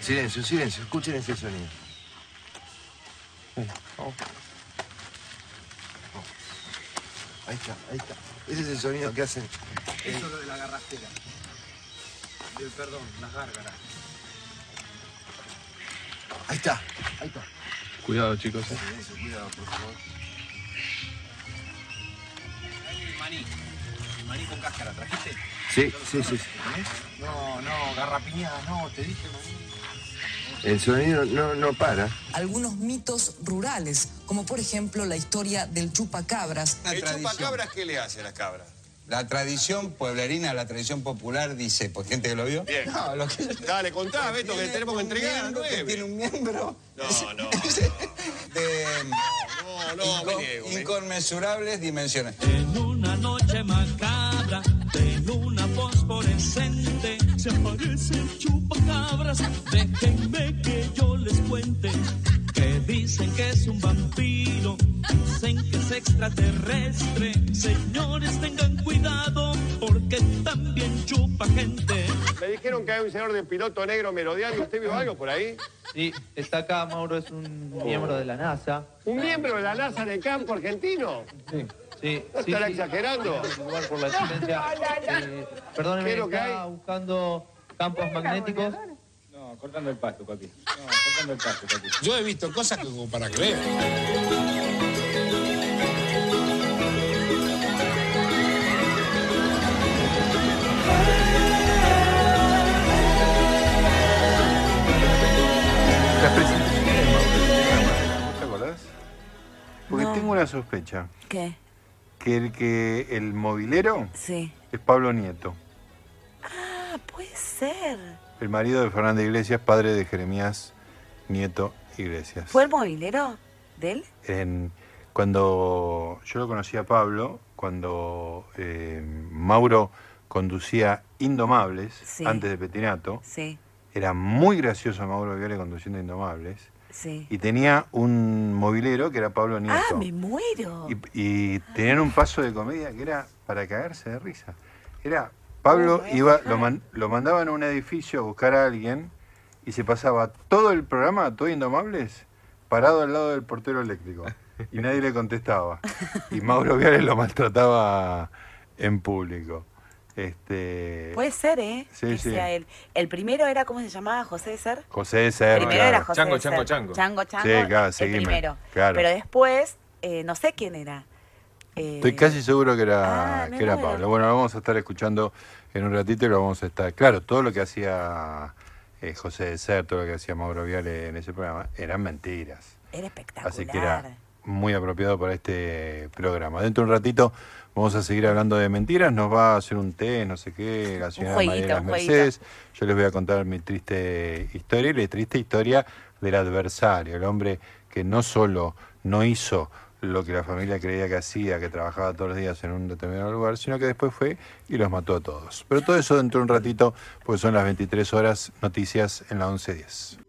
Silencio, silencio, escuchen ese sonido. Ahí está, ahí está. Ese es el sonido que hacen. Eso es lo de la garrastera. Del perdón, las gárgaras. Ahí está, ahí está. Cuidado, chicos. ¿eh? Sí. No, no, garrapiñada, no, te dije, El sonido no, no para. algunos mitos rurales, como por ejemplo la historia del chupacabras. ¿El chupacabras qué le hace a las cabras? La tradición pueblerina, la tradición popular dice, por gente que lo vio. Bien. No, lo que Dale, contá, Beto, que tenemos que entregar miembro que nueve. tiene un miembro No, no. de No, no, me niego, inconmensurables dimensiones. En una noche macabra, fosforescente, se aparece el chupacabras. Déjenme que yo les cuente que dicen que es un vampiro, dicen que es extraterrestre. Señores, tengan cuidado porque también chupa gente. Me dijeron que hay un señor de piloto negro merodeando. ¿Usted vio algo por ahí? Sí, está acá, Mauro es un miembro de la NASA. ¿Un miembro de la NASA de campo argentino? Sí, sí. ¿No sí, estará sí. exagerando? En lugar por la existencia. Eh, perdóneme, ¿Qué es lo que está buscando campos magnéticos. No, cortando el pasto, papi. No, cortando el pasto, papi. Yo he visto cosas que como para creer. Las presentaciones de Mauro, ¿vos ¿te acordás? Porque No. tengo una sospecha. ¿Qué? Que el que el movilero Sí. es Pablo Nieto, Ah, puede ser. el marido de Fernanda Iglesias, padre de Jeremías Nieto Iglesias. ¿Fue el movilero de él? En- cuando yo lo conocí a Pablo, cuando eh, Mauro conducía Indomables Sí. antes de Petinato, Sí, era muy gracioso Mauro Viale conduciendo Indomables sí. y tenía un movilero que era Pablo Nieto. Ah, me muero. y, y tenían un paso de comedia que era para cagarse de risa. Era Pablo iba, lo, man- lo mandaban a un edificio a buscar a alguien y se pasaba todo el programa, todo Indomables, parado al lado del portero eléctrico. Y nadie le contestaba. Y Mauro Viales lo maltrataba en público. Este, Puede ser, ¿eh? Sí, que sí. sea él. El primero era, ¿cómo se llamaba? José de Ser. José de Ser, primero claro. era José Chango, de Ser. Chango, Chango. Chango, Chango, Sí, claro, el seguime, primero. claro. Pero después, eh, no sé quién era. Eh, Estoy casi seguro que era, Ah, que era. Pablo. Bueno, lo vamos a estar escuchando en un ratito y lo vamos a estar. Claro, todo lo que hacía eh, José de Ser, todo lo que hacía Mauro Viale en ese programa, eran mentiras. Era espectacular. Así que era muy apropiado para este programa. Dentro de un ratito vamos a seguir hablando de mentiras. Nos va a hacer un té, no sé qué, la señora jueguito, un jueguito. Mercedes. Yo les voy a contar mi triste historia y la triste historia del adversario, el hombre que no solo no hizo lo que la familia creía que hacía, que trabajaba todos los días en un determinado lugar, sino que después fue y los mató a todos. Pero todo eso dentro de un ratito, pues son las 23 horas, noticias en la 11.10.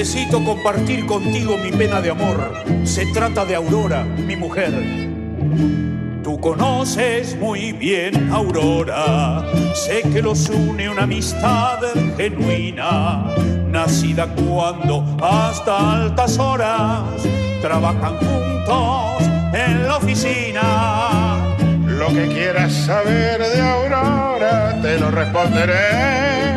Necesito compartir contigo mi pena de amor. Se trata de Aurora, mi mujer. Tú conoces muy bien Aurora, sé que los une una amistad genuina, nacida cuando hasta altas horas trabajan juntos en la oficina. Lo que quieras saber de Aurora, te lo responderé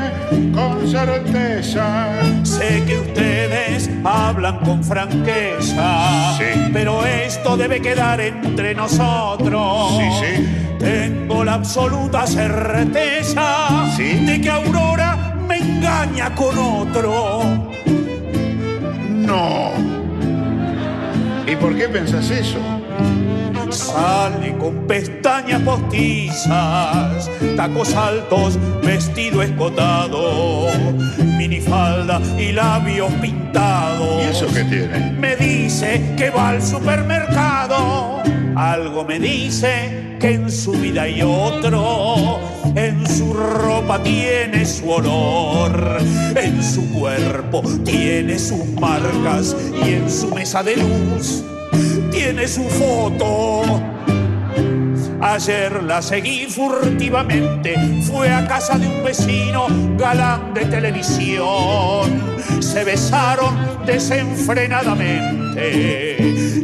con certeza. Sé que ustedes hablan con franqueza, pero esto debe quedar entre nosotros. Sí, sí. Tengo la absoluta certeza de que Aurora me engaña con otro. No. ¿Y por qué pensás eso? Sale con pestañas postizas, tacos altos, vestido escotado, minifalda y labios pintados. ¿Y eso qué tiene? Me dice que va al supermercado. Algo me dice que en su vida hay otro. En su ropa tiene su olor. En su cuerpo tiene sus marcas. Y en su mesa de luz tiene su foto. Ayer la seguí furtivamente, fue a casa de un vecino galán de televisión. Se besaron desenfrenadamente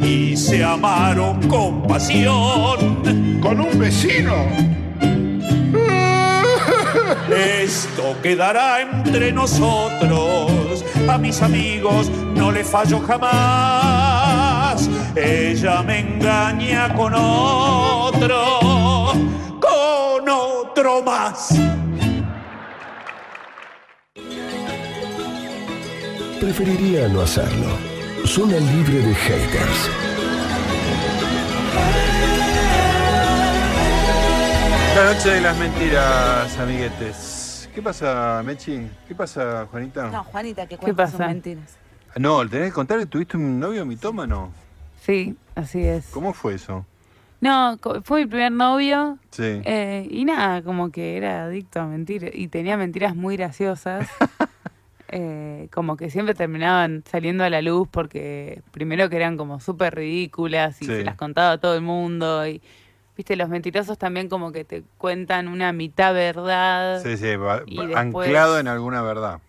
y se amaron con pasión. ¿Con un vecino? Esto quedará entre nosotros. A mis amigos no le fallo jamás. Ella me engaña con otro, con otro más. Preferiría no hacerlo. Zona libre de haters. La noche de las mentiras, amiguetes. ¿Qué pasa, Mechi? ¿Qué pasa, Juanita? No, Juanita, que ¿Qué cuenta sus pasa? mentiras. No, tenés que contar que tuviste un novio mitómano. Sí, así es. ¿Cómo fue eso? No, fue mi primer novio. Sí. eh, y nada, como que era adicto a mentir. Y tenía mentiras muy graciosas. eh, como que siempre terminaban saliendo a la luz porque primero que eran como súper ridículas y Sí. se las contaba a todo el mundo. Y viste, los mentirosos también como que te cuentan una mitad verdad. Sí, sí, va- Y va- después- anclado en alguna verdad.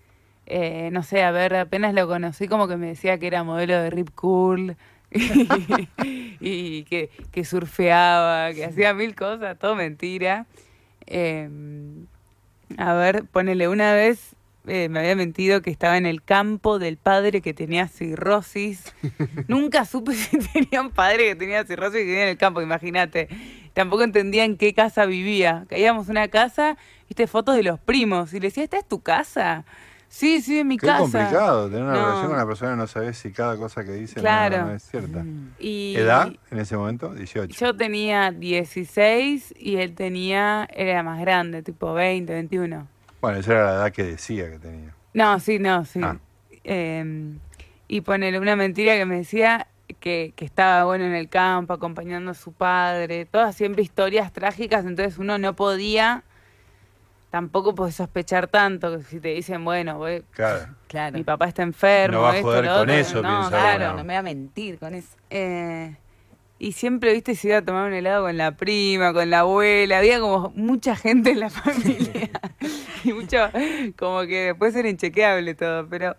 Eh, no sé, a ver, apenas lo conocí como que me decía que era modelo de Rip Cool y, y que, que surfeaba, que hacía mil cosas, todo mentira. Eh, a ver, ponele una vez, eh, me había mentido que estaba en el campo del padre que tenía cirrosis. Nunca supe si tenía un padre que tenía cirrosis y que vivía en el campo, imagínate. Tampoco entendía en qué casa vivía. Caíamos una casa, viste fotos de los primos y le decía, ¿esta es tu casa? Sí, sí, en mi Qué casa. complicado tener una No. relación con una persona que no sabes si cada cosa que dice no- Claro. no, es cierta. Y ¿Edad en ese momento? 18. Yo tenía 16 y él tenía, era más grande, tipo 20, 21. Bueno, esa era la edad que decía que tenía. No, sí, no, sí. Ah. Eh, y ponerle una mentira que me decía que, que estaba bueno en el campo acompañando a su padre, todas siempre historias trágicas, entonces uno no podía, tampoco puede sospechar tanto, que si te dicen, bueno, voy- Claro. Claro. mi papá está enfermo, No va a esto, joder lo con otro. eso, no, piensa claro, uno. No me voy a mentir con eso. Eh, y siempre, viste, se iba a tomar un helado con la prima, con la abuela. Había como mucha gente en la familia. y mucho, como que puede ser inchequeable todo. Pero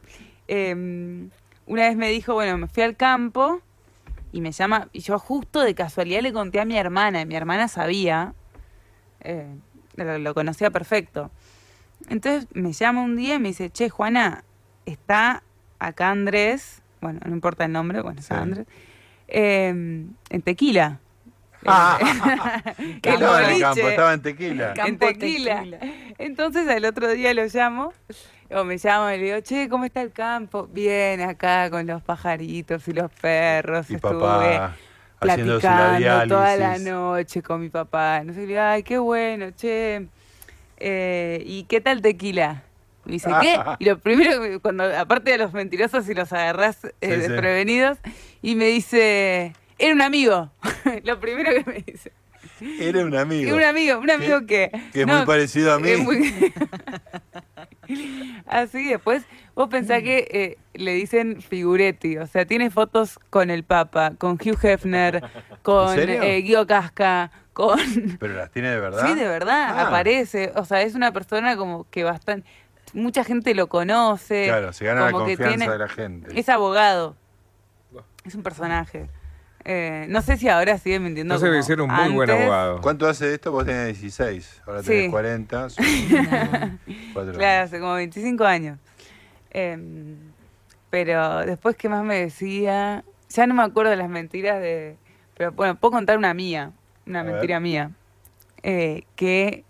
eh, una vez me dijo, bueno, me fui al campo y me llama. Y yo justo de casualidad le conté a mi hermana. Y mi hermana sabía. eh, lo, lo conocía perfecto. Entonces me llama un día y me dice, che, Juana, está acá Andrés, bueno, no importa el nombre, bueno, está Sí. Andrés, eh, en Tequila. Ah. El Estaba en el campo, estaba en tequila. En. Tequila. Entonces al otro día lo llamo, o me llamo y le digo, che, ¿cómo está el campo? Bien, acá con los pajaritos y los perros. Y Estuve papá la platicando toda la noche con mi papá. No sé, ay, qué bueno, che. Eh, ¿Y qué tal tequila? Me dice, ¿qué? Y lo primero, cuando aparte de los mentirosos y los agarrás eh, Sí, sí. desprevenidos, y me dice, era un amigo. lo primero que me dice. Era un amigo. Un amigo, un amigo que... que es muy parecido a mí. es muy- Así después, vos pensás que eh, le dicen figuretti, o sea, tiene fotos con el Papa, con Hugh Hefner, con eh, Guido Casca, con... Pero las tiene de verdad. Sí, de verdad, Ah. aparece. O sea, es una persona como que bastante... Mucha gente lo conoce. Claro, se gana la como que confianza tiene- de la gente. Es abogado. Es un personaje. Eh, no sé si ahora sigue mintiendo. No debe como ser un muy buen abogado. ¿Cuánto hace de esto? Vos tenés 16, ahora tenés Sí. 40. son cuatro Claro, hace como 25 años. Em, pero después, ¿qué más me decía? Ya no me acuerdo de las mentiras de... Pero bueno, puedo contar una mía, una A ver. mentira mía. Eh, que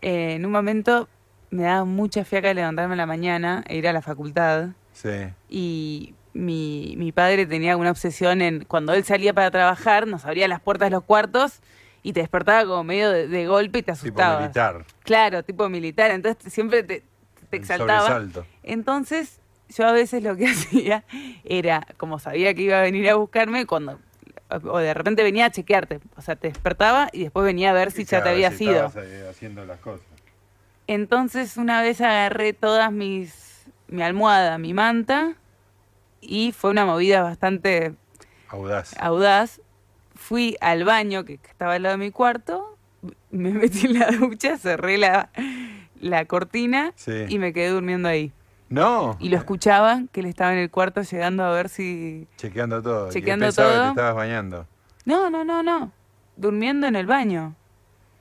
eh, en un momento me daba mucha fiaca levantarme a la mañana e ir a la facultad. Sí. Y mi, mi padre tenía una obsesión en cuando él salía para trabajar, nos abría las puertas de los cuartos y te despertaba como medio de, de golpe y te Tipo asustabas. militar. Claro, tipo militar. Entonces siempre te, te exaltaba. sobresalto. Entonces yo a veces lo que hacía era, como sabía que iba a venir a buscarme, cuando o de repente venía a chequearte. O sea, te despertaba y después venía a ver si ya te había si eh, haciendo las cosas. Entonces una vez agarré todas mis, mi almohada, mi manta, y fue una movida bastante Audaz. audaz. Fui al baño que estaba al lado de mi cuarto, me metí en la ducha, cerré la, la cortina Sí. y me quedé durmiendo ahí. No. Y lo escuchaba, que él estaba en el cuarto llegando a ver si... Chequeando todo. y él Chequeando pensaba que todo. te estabas bañando. No, no, no, no. Durmiendo en el baño.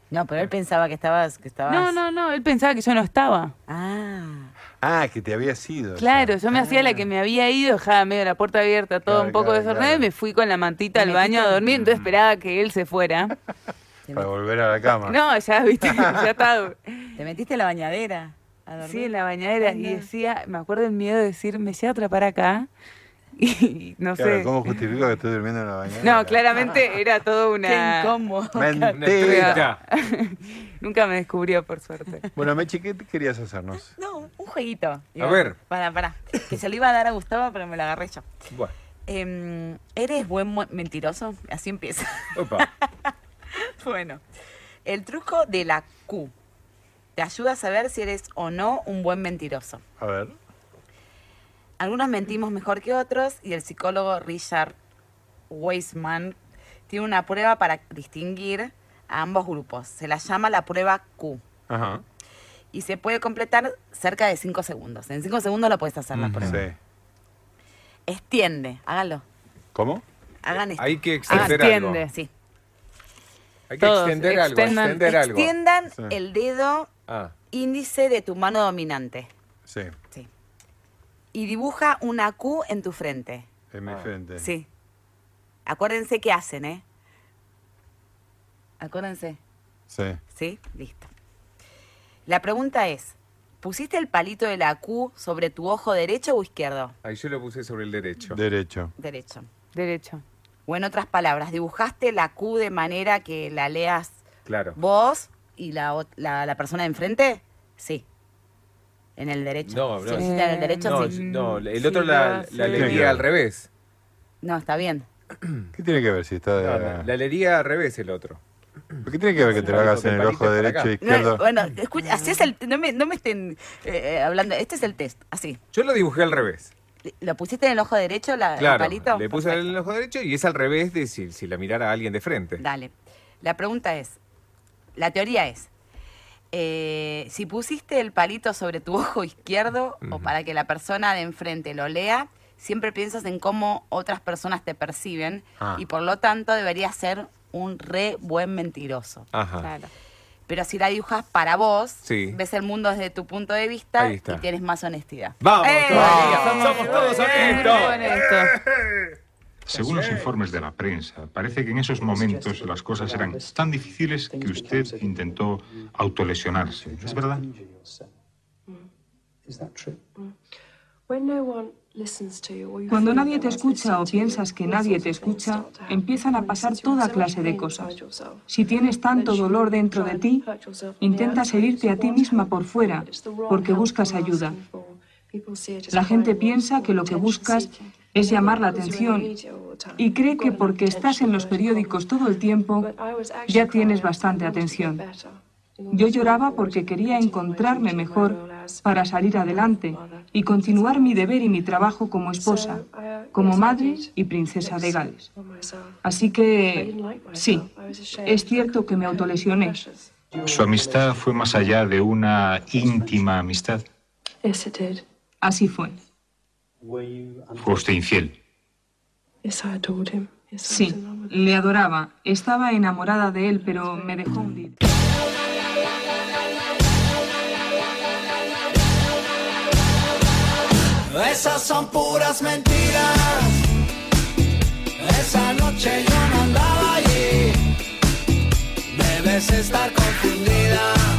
No, pero él pensaba que estabas... Que estabas... No, no, no. Él pensaba que yo no estaba. Ah. Ah, que te había sido. Claro, yo me hacía la que me había ido, dejaba medio la puerta abierta, todo Claro, un poco claro, desordenado claro. y me fui con la mantita ¿Te al baño a dormir, entonces esperaba que él se fuera. Para volver a la cama. No, ya, viste, ya estaba. ¿Te metiste en la bañadera? a dormir? Sí, en la bañadera. Ay, Y decía, me acuerdo el miedo de decir, me llega a atrapar acá. Y no Claro, sé. ¿Cómo justifico que estoy durmiendo en la bañera? No, claramente era todo una. Qué incómodo. Mentira. Nunca me descubrió, por suerte. Bueno, Mechi, ¿qué querías hacernos? No, un jueguito. A ver. Para, para. Que se lo iba a dar a Gustavo, pero me lo agarré yo. Bueno, Em, ¿Eres buen mentiroso? Así empieza. opa. bueno, el truco de la Q te ayuda a saber si eres o no un buen mentiroso. A ver. Algunos mentimos mejor que otros y el psicólogo Richard Weissman tiene una prueba para distinguir a ambos grupos. Se la llama la prueba Q Ajá. y se puede completar cerca de 5 segundos. En 5 segundos la puedes hacer la prueba. Sí. Extiende, háganlo. ¿Cómo? Hagan esto. Hay que extender algo. Extiende. Sí. Hay que Todos, extender algo, extendan- extender algo. Extiendan Sí. el dedo Ah, índice de tu mano dominante Sí, y dibuja una Q en tu frente. en mi frente. Sí. Acuérdense qué hacen, ¿eh? Acuérdense. Sí. ¿Sí? Listo. La pregunta es, ¿pusiste el palito de la Q sobre tu ojo derecho o izquierdo? ahí yo lo puse sobre el derecho. Derecho. Derecho. Derecho. O en otras palabras, ¿dibujaste la Q de manera que la leas Claro. vos y la, ot- la, la persona de enfrente? Sí. En el derecho. No, no. en el derecho, No, sí. no, el otro la, la leería al revés. No, está bien. ¿Qué tiene que ver si está de... No, no, la leería al revés el otro. ¿Por ¿Qué tiene que ver que te lo hagas en el ojo derecho e No, izquierdo? bueno, escucha, así es el, no, me, no me estén eh, eh, hablando. Este es el test, así. Yo lo dibujé al revés. ¿Lo pusiste en el ojo derecho, la, el Claro, palito? le puse en el ojo derecho y es al revés de si, si la mirara a alguien de frente. Dale. La pregunta es, la teoría es, eh, si pusiste el palito sobre tu ojo izquierdo o para que la persona de enfrente lo lea, siempre piensas en cómo otras personas te perciben Ah. y por lo tanto deberías ser un re buen mentiroso. Ajá. Claro. Pero si la dibujas para vos, Sí. ves el mundo desde tu punto de vista y tienes más honestidad. ¡Vamos ¡Eh! todavía! Somos ¡Somos todos honestos! Según los informes de la prensa, parece que en esos momentos las cosas eran tan difíciles que usted intentó autolesionarse. ¿Es verdad? Cuando nadie te escucha o piensas que nadie te escucha, empiezan a pasar toda clase de cosas. Si tienes tanto dolor dentro de ti, intentas herirte a ti misma por fuera, porque buscas ayuda. La gente piensa que lo que buscas es llamar la atención y cree que porque estás en los periódicos todo el tiempo, ya tienes bastante atención. Yo lloraba porque quería encontrarme mejor para salir adelante y continuar mi deber y mi trabajo como esposa, como madre y princesa de Gales. Así que sí, es cierto que me autolesioné. Su amistad fue más allá de una íntima amistad. Así fue. Fue usted infiel. Sí, le adoraba. Estaba enamorada de él, pero me dejó hundir. Esas son puras mentiras. Esa noche yo no andaba allí. Debes estar confundida.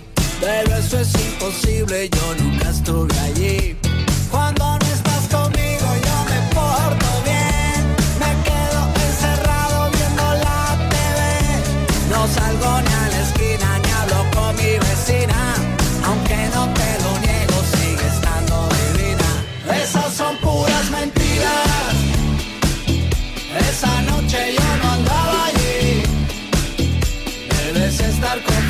Pero eso es imposible, yo nunca estuve allí. Cuando no estás conmigo, yo me porto bien. Me quedo encerrado viendo la TV. No salgo ni a la esquina ni hablo con mi vecina. Aunque no te lo niego, sigue estando divina. Esas son puras mentiras. Esa noche yo no andaba allí. Debes estar confundida.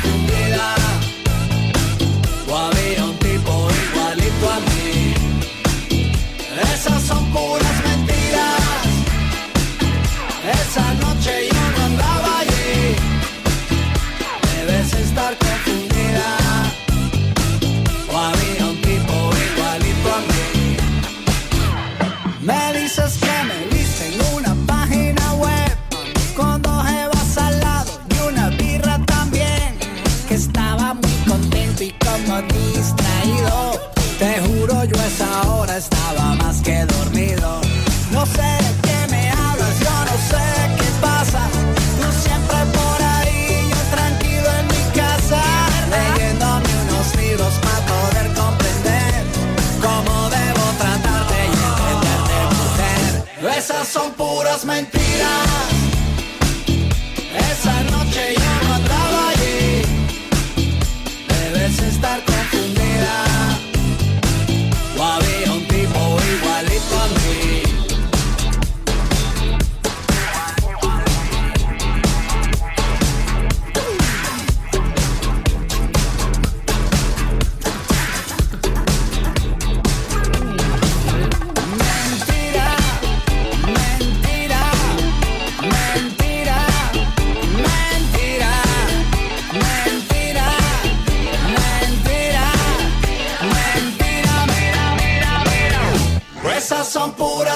Estaba más que dormido. No sé de qué me hablas, yo no sé qué pasa. Tú siempre por ahí, yo tranquilo en mi casa, leyéndome unos libros para poder comprender cómo debo tratarte y entenderte, mujer. Esas son puras mentiras.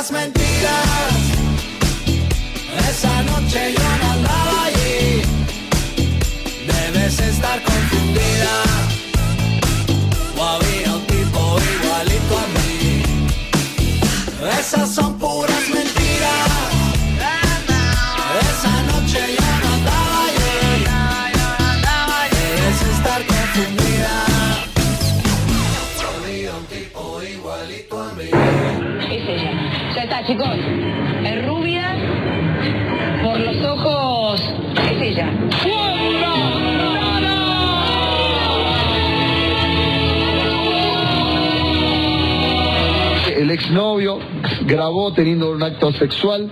Son chicos. Es rubia. Por los ojos. Es ella. El exnovio grabó teniendo un acto sexual,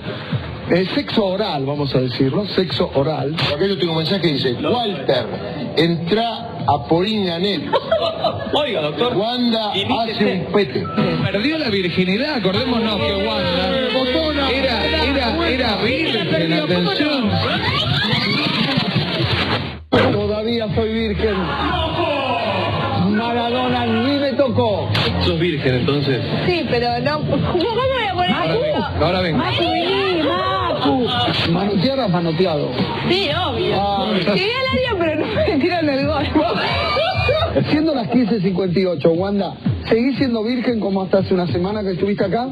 eh, sexo oral, vamos a decirlo, sexo oral. Acá yo tengo un mensaje que dice, Walter, entra a Poliñanet. Oiga, doctor. Wanda hace un pete. Perdió la virginidad, acordémonos que Wanda era, era, era virgen, atención. Todavía soy virgen. Maradona ni me tocó. Sos virgen entonces. Sí, pero no. ¿Cómo voy a poner Ahora vengo, ahora vengo. Macu, vení, Macu. ¿Manotear o manoteado? Sí, obvio. Ah. Llegué al área, pero no me metieron el gol. Siendo las 15.58, Wanda, ¿seguís siendo virgen como hasta hace una semana que estuviste acá?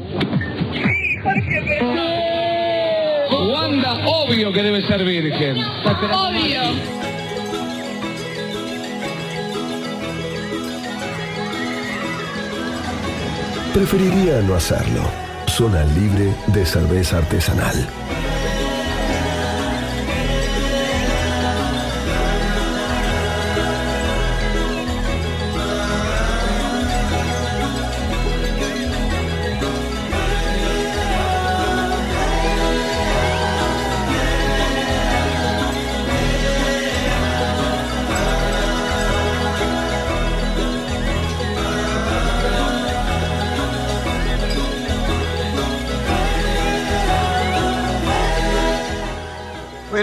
Wanda, obvio que debe ser virgen. Obvio. Preferiría no hacerlo. Zona libre de cerveza artesanal.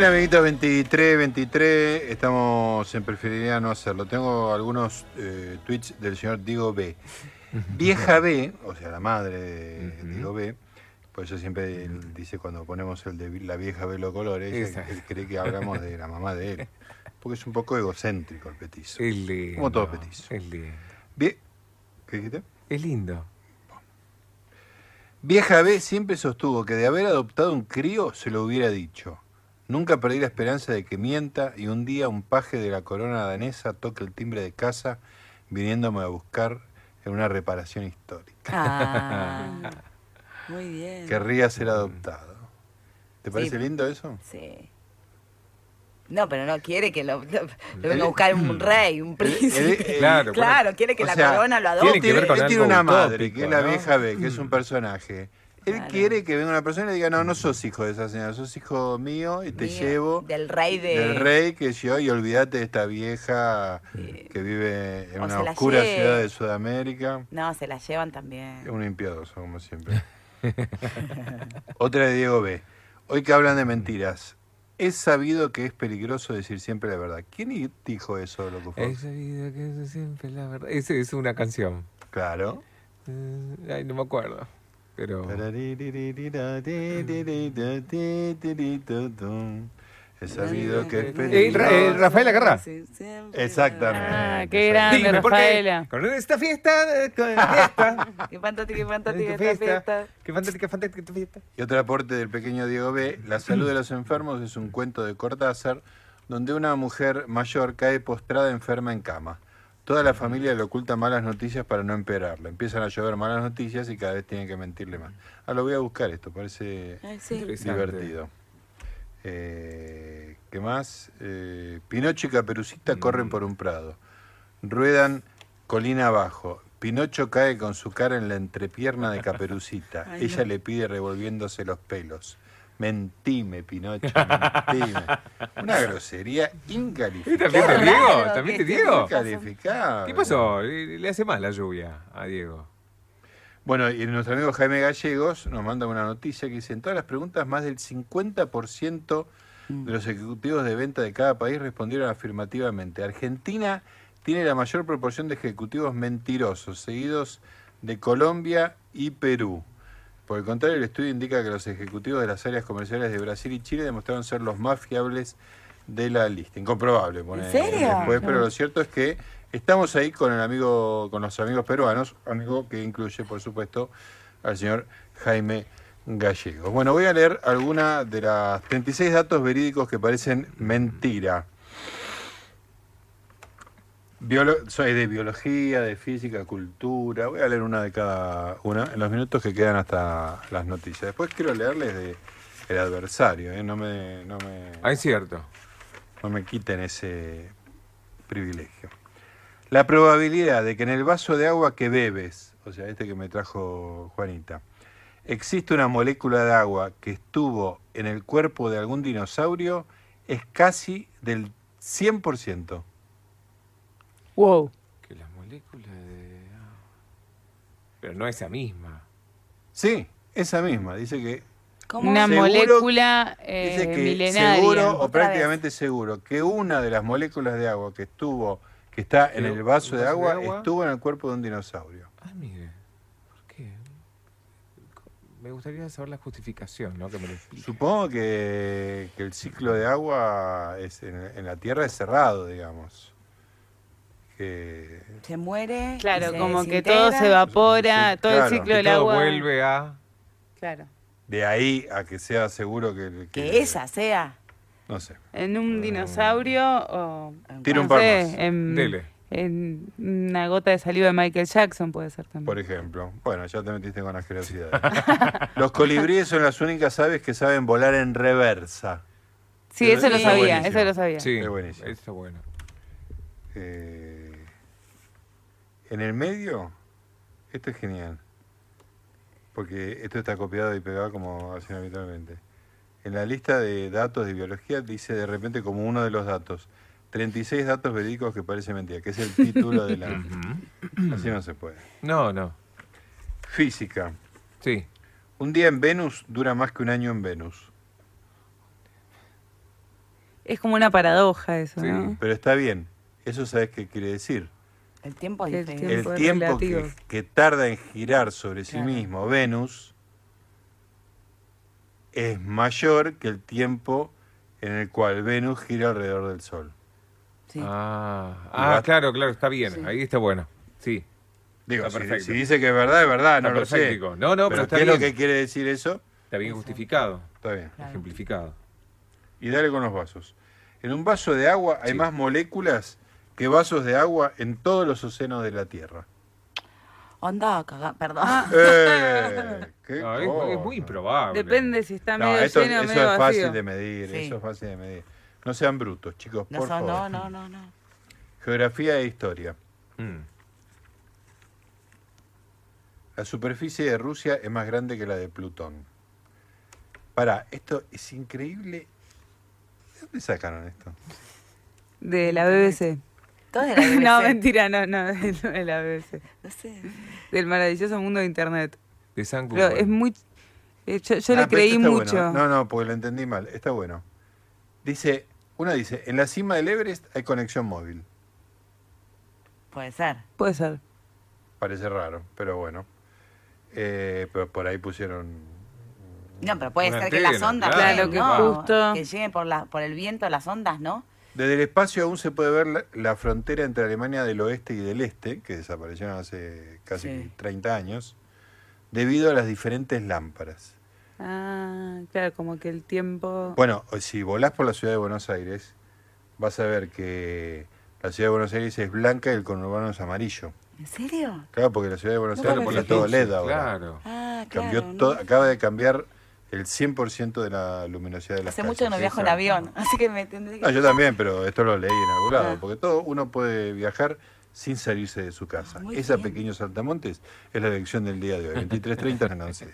Bueno, amiguitos, 23, 23, estamos en preferiría no hacerlo. Tengo algunos eh, tweets del señor Diego B. Vieja B, o sea, la madre de Diego B, por eso siempre él dice cuando ponemos el de la vieja B los colores, él, cree que hablamos de la mamá de él. Porque es un poco egocéntrico el petizo. Es lindo. Como todo petizo. Es lindo. ¿Qué dijiste? Es lindo. Vieja B siempre sostuvo que de haber adoptado un crío se lo hubiera dicho. Nunca perdí la esperanza de que mienta y un día un paje de la corona danesa toque el timbre de casa viniéndome a buscar en una reparación histórica. Ah, muy bien. Querría ser adoptado. ¿Te Sí. parece lindo eso? Sí. No, pero no quiere que lo, lo- lo venga a buscar un rey, un príncipe. él- Claro, claro, quiere que la sea, corona lo adopte. Tiene que ver con él tiene una madre, que es la ¿no? vieja B, que es un personaje. Él Claro. quiere que venga una persona y le diga, no, no sos hijo de esa señora, sos hijo mío y te Mío, llevo Del rey de. del rey que yo y olvídate de esta vieja que vive en O una oscura lleve. ciudad de Sudamérica. No, se la llevan también. Un impiedoso, como siempre. Otra de Diego B. Hoy que hablan de mentiras. Es sabido que es peligroso decir siempre la verdad. ¿Quién dijo eso, loco? He sabido que es siempre la verdad. Esa es una canción. Claro. Eh, Ay, no me acuerdo. Pero. Es sabido que es Eh, eh, Rafael Agarrá. Exactamente. Ah, qué grande, Dime. Rafaela. Con esta fiesta, eh, con fiesta. Qué fantástica, qué fantástica esta fiesta. Qué fantástica, fantástica fiesta. Y otro aporte del pequeño Diego B. La salud de los enfermos es un cuento de Cortázar donde una mujer mayor cae postrada enferma en cama. Toda la familia le oculta malas noticias para no empeorarla. Empiezan a llover malas noticias y cada vez tienen que mentirle más. Ah, lo voy a buscar esto, parece Ay, sí. Interesante. divertido. Eh, ¿Qué más? Eh, Pinocho y Caperucita corren por un prado. Ruedan colina abajo. Pinocho cae con su cara en la entrepierna de Caperucita. Ay, Ella no. le pide revolviéndose los pelos. Mentime, Pinocho, mentime. Una grosería ¿Y incalificable. también te Diego? ¿También te Diego? Incalificable. ¿Qué pasó? Le le hace mal la lluvia a Diego. Bueno, y nuestro amigo Jaime Gallegos nos manda una noticia que dice, en todas las preguntas, más del 50% de los ejecutivos de venta de cada país respondieron afirmativamente. Argentina tiene la mayor proporción de ejecutivos mentirosos, seguidos de Colombia y Perú. Por el contrario, el estudio indica que los ejecutivos de las áreas comerciales de Brasil y Chile demostraron ser los más fiables de la lista. Incomprobable, pone ¿En serio? después, pero lo cierto es que estamos ahí con el amigo, con los amigos peruanos, amigo que incluye, por supuesto, al señor Jaime Gallegos. Bueno, voy a leer alguna de las 36 datos verídicos que parecen mentira. Biolo- soy de biología, de física, cultura. Voy a leer una de cada una en los minutos que quedan hasta las noticias. Después quiero leerles de el adversario, ¿eh? no me, no me, Ah, es cierto. no me quiten ese privilegio. La probabilidad de que en el vaso de agua que bebes, o sea, este que me trajo Juanita, existe una molécula de agua que estuvo en el cuerpo de algún dinosaurio es casi del 100%. Wow. Que la molécula de. Pero no esa misma. Sí, esa misma. Dice que ¿Cómo? Una Seguro- molécula eh, Dice que milenaria. seguro o prácticamente seguro que una de las moléculas de agua que estuvo, que está en el vaso de ¿un vaso agua, de agua? estuvo en el cuerpo de un dinosaurio. Ah, mire. ¿Por qué? Me gustaría saber la justificación, ¿no? Que me lo. Supongo que, que el ciclo de agua es en, en la Tierra es cerrado, digamos. Que Se muere. Claro, se como que todo se evapora, Sí, todo claro. el ciclo del agua. vuelve a. Claro. De ahí a que sea seguro que... Que esa sea. No sé. ¿En un dinosaurio o...? Tira un par sé, más. En, Dele. en una gota de saliva de Michael Jackson puede ser también. Por ejemplo. Bueno, ya te metiste con asquerosidades. Los colibríes son las únicas aves que saben volar en reversa. Sí, eso lo sabía, buenísimo. eso lo sabía. Sí, Es buenísimo. está bueno. Eh, en el medio, esto es genial. Porque esto está copiado y pegado como hacen habitualmente. En la lista de datos de biología dice de repente como uno de los datos. 36 datos verídicos que parece mentira, que es el título de la... Así no se puede. No, no. Física. Sí. Un día en Venus dura más que un año en Venus. Es como una paradoja eso, Sí, ¿no? pero está bien. Eso sabes qué quiere decir. El tiempo es diferente. el Tiempo que, tarda en girar sobre sí Claro. mismo Venus es mayor que el tiempo en el cual Venus gira alrededor del Sol. Sí. Ah, ah, claro, claro, está bien. Sí. Ahí está bueno. Sí. Digo, Está si, perfecto. si dice que es verdad, es verdad, Está no lo sé. No, no, pero está ¿qué es lo que quiere decir eso? Está bien justificado, Está bien. ejemplificado. Y dale con los vasos. En un vaso de agua hay Sí. más moléculas que vasos de agua en todos los océanos de la Tierra. Onda, caga, perdón. ¡Eh! ¡Qué No, es, muy improbable. Depende si está No, medio eso, lleno o eso es vacío. fácil de medir, Sí. eso es fácil de medir. No sean brutos, chicos, No, por son- favor. no, no, no, no. Geografía e historia. Mm. La superficie de Rusia es más grande que la de Plutón. Pará, esto es increíble. ¿De dónde sacaron esto? De la BBC. Todo de la BBC. no, mentira, no, no, de la BBC. No sé. Del maravilloso mundo de Internet. De San Pero es muy... eh, Yo, yo Ah, le creí mucho. bueno. No, no, porque lo entendí mal. Está bueno. Dice, una dice, en la cima del Everest hay conexión móvil. Puede ser. Puede ser. Parece raro, pero bueno. Eh, pero por ahí pusieron... No, pero puede ser que las ondas claro. que ¿no? justo- que lleguen por, la, por el viento las ondas, ¿no? Desde el espacio aún se puede ver la, la frontera entre Alemania del oeste y del este, que desaparecieron hace casi Sí. 30 años, debido a las diferentes lámparas. Ah, claro, como que el tiempo... Bueno, si volás por la ciudad de Buenos Aires, vas a ver que la ciudad de Buenos Aires es blanca y el conurbano es amarillo. ¿En serio? Claro, porque la ciudad de Buenos Aires es fijé. todo LED ahora. Claro. Ah, Cambió claro. todo, ¿no? acaba de cambiar el 100% de la luminosidad de las Hace mucho que no viajo en avión, así que me tendré que... No, yo también, pero esto lo leí en algún lado, Claro. porque todo uno puede viajar sin salirse de su casa. Muy Esa bien. pequeños saltamontes es la lección del día de hoy, 23.30 en 11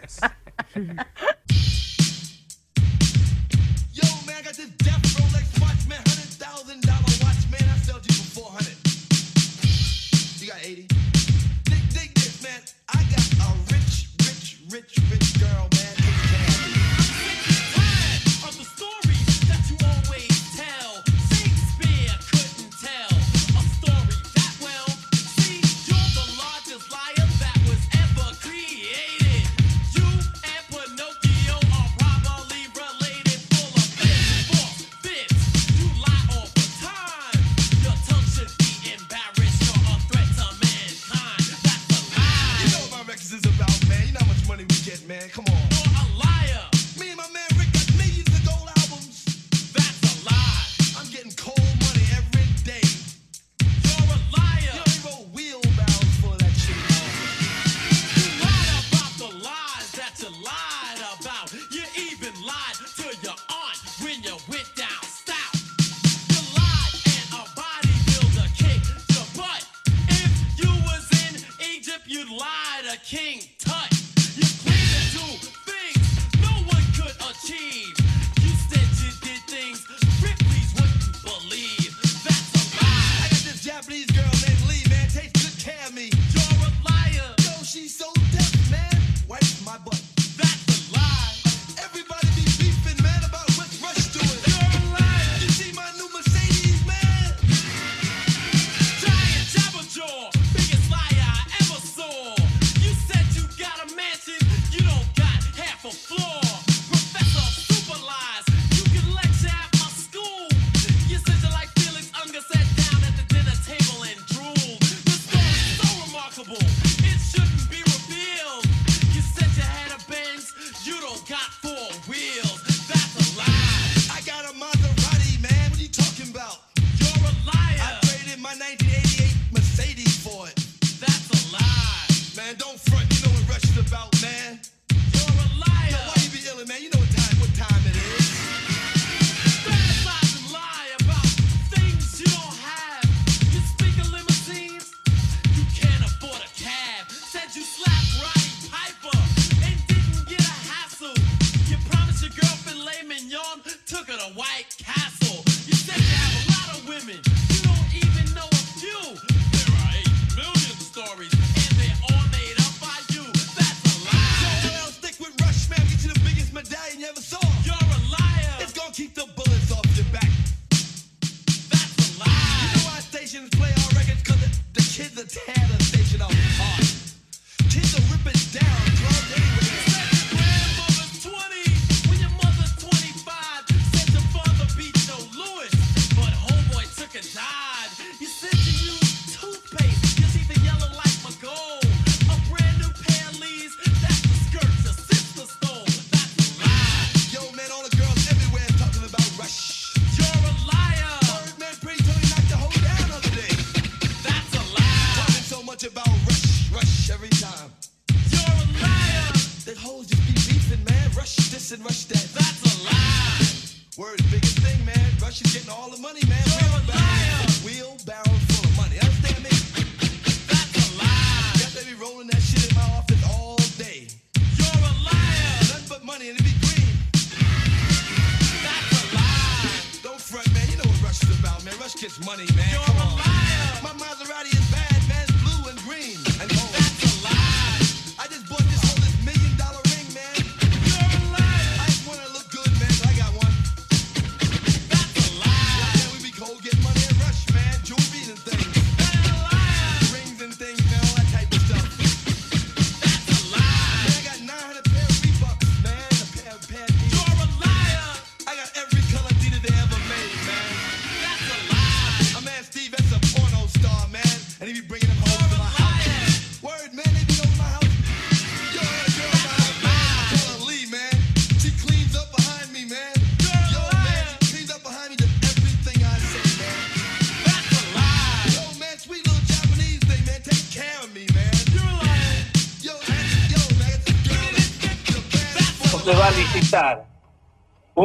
and rush that.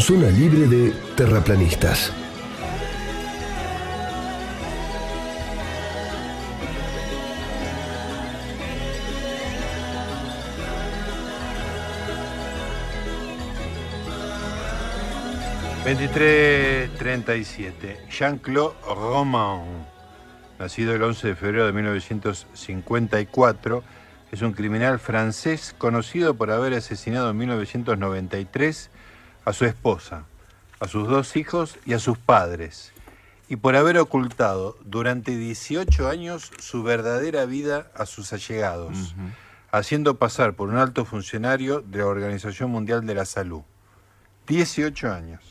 Zona libre de terraplanistas. ...2337... Jean-Claude Roman... ...nacido el 11 de febrero de 1954... ...es un criminal francés... ...conocido por haber asesinado en 1993... ...a su esposa... ...a sus dos hijos y a sus padres... ...y por haber ocultado... ...durante 18 años... ...su verdadera vida a sus allegados... ...haciendo pasar por un alto funcionario... ...de la Organización Mundial de la Salud... 18 años.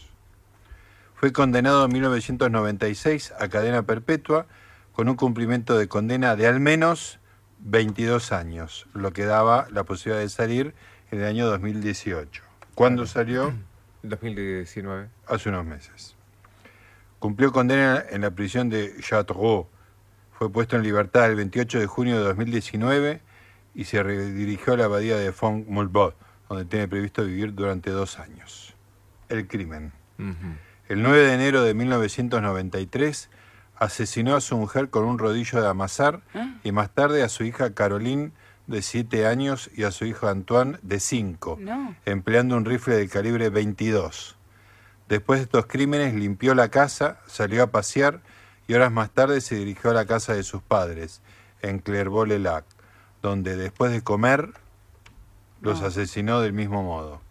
Fue condenado en 1996 a cadena perpetua con un cumplimiento de condena de al menos 22 años, lo que daba la posibilidad de salir en el año 2018. ¿Cuándo salió? 2019. Hace unos meses. Cumplió condena en la prisión de Chartres. Fue puesto en libertad el 28 de junio de 2019 y se redirigió a la abadía de Font-Mulbot, donde tiene previsto vivir durante dos años. El crimen. El 9 de enero de 1993 asesinó a su mujer con un rodillo de amasar y más tarde a su hija Caroline de 7 años y a su hijo Antoine de 5, No. empleando un rifle de calibre 22. Después de estos crímenes limpió la casa, salió a pasear y horas más tarde se dirigió a la casa de sus padres, en Clairvaux-le-Lac, donde después de comer los No. asesinó del mismo modo.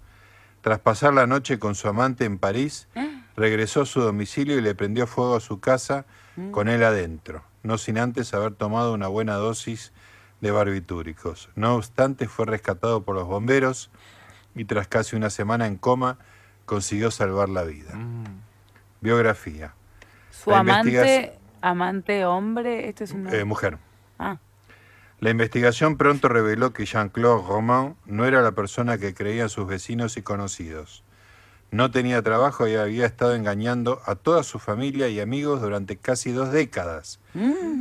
Tras pasar la noche con su amante en París, regresó a su domicilio y le prendió fuego a su casa Mm. con él adentro, no sin antes haber tomado una buena dosis de barbitúricos. No obstante, fue rescatado por los bomberos y tras casi una semana en coma consiguió salvar la vida. Biografía. Su La amante, investigación- amante hombre, este es un eh, mujer. Ah. La investigación pronto reveló que Jean-Claude Roman no era la persona que creían sus vecinos y conocidos. No tenía trabajo y había estado engañando a toda su familia y amigos durante casi dos décadas,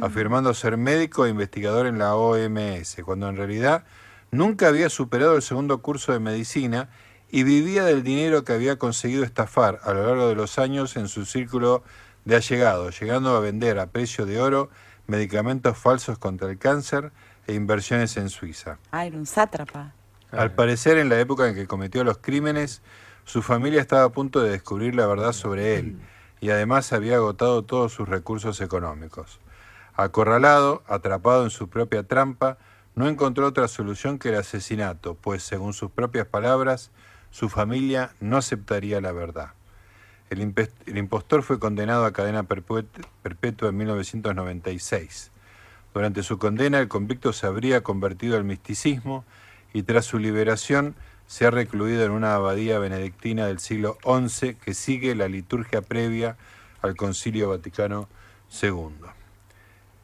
afirmando ser médico e investigador en la OMS, cuando en realidad nunca había superado el segundo curso de medicina y vivía del dinero que había conseguido estafar a lo largo de los años en su círculo de allegados, llegando a vender a precio de oro medicamentos falsos contra el cáncer e inversiones en Suiza. Ah, era un sátrapa. Al parecer, en la época en que cometió los crímenes, su familia estaba a punto de descubrir la verdad sobre él y además había agotado todos sus recursos económicos. Acorralado, atrapado en su propia trampa, no encontró otra solución que el asesinato, pues según sus propias palabras, su familia no aceptaría la verdad. El, impostor fue condenado a cadena perpetua en 1996. Durante su condena, el convicto se habría convertido al misticismo y tras su liberación se ha recluido en una abadía benedictina del siglo XI que sigue la liturgia previa al Concilio Vaticano II.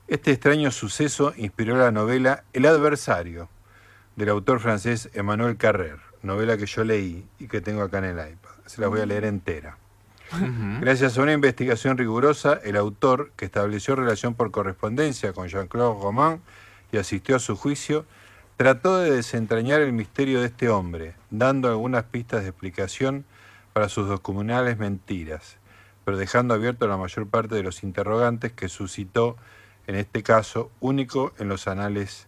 Este extraño suceso inspiró la novela El adversario, del autor francés Emmanuel Carrer, novela que yo leí y que tengo acá en el iPad. Se la voy a leer entera. Gracias a una investigación rigurosa, el autor, que estableció relación por correspondencia con Jean-Claude Roman y asistió a su juicio, trató de desentrañar el misterio de este hombre, dando algunas pistas de explicación para sus descomunales mentiras, pero dejando abierto la mayor parte de los interrogantes que suscitó, en este caso, único en los anales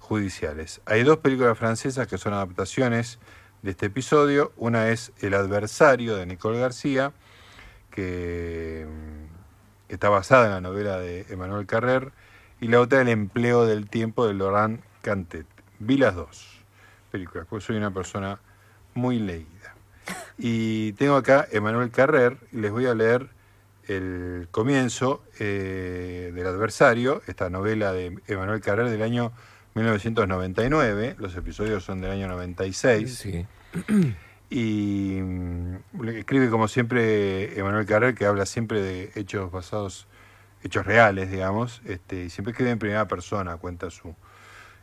judiciales. Hay dos películas francesas que son adaptaciones de este episodio. Una es El adversario de Nicole García, que mm, está basada en la novela de Emmanuel Carrer, y la otra El empleo del tiempo de Laurent Cantet. Vi las dos películas, porque soy una persona muy leída. Y tengo acá Emmanuel Carrer, y les voy a leer el comienzo eh, del adversario, esta novela de Emmanuel Carrer del año 1999, los episodios son del año 96. Y mm, escribe como siempre Emanuel Carrer, que habla siempre de hechos basados, hechos reales, digamos, este, y siempre escribe en primera persona, cuenta su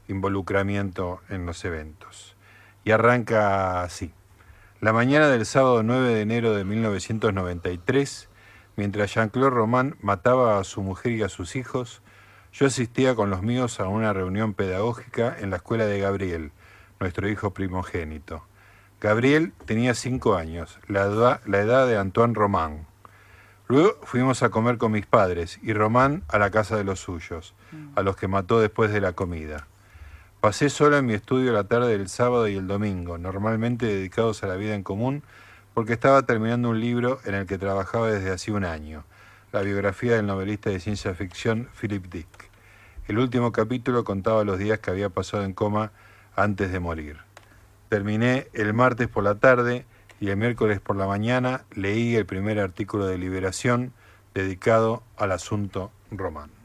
involucramiento en los eventos. Y arranca así. La mañana del sábado 9 de enero de 1993, mientras Jean-Claude Roman mataba a su mujer y a sus hijos, yo asistía con los míos a una reunión pedagógica en la escuela de Gabriel, nuestro hijo primogénito. Gabriel tenía cinco años, la edad, la edad de Antoine Román. Luego fuimos a comer con mis padres y Román a la casa de los suyos, a los que mató después de la comida. Pasé solo en mi estudio la tarde del sábado y el domingo, normalmente dedicados a la vida en común, porque estaba terminando un libro en el que trabajaba desde hacía un año, la biografía del novelista de ciencia ficción Philip Dick. El último capítulo contaba los días que había pasado en coma antes de morir. Terminé el martes por la tarde y el miércoles por la mañana leí el primer artículo de Liberación dedicado al asunto romano.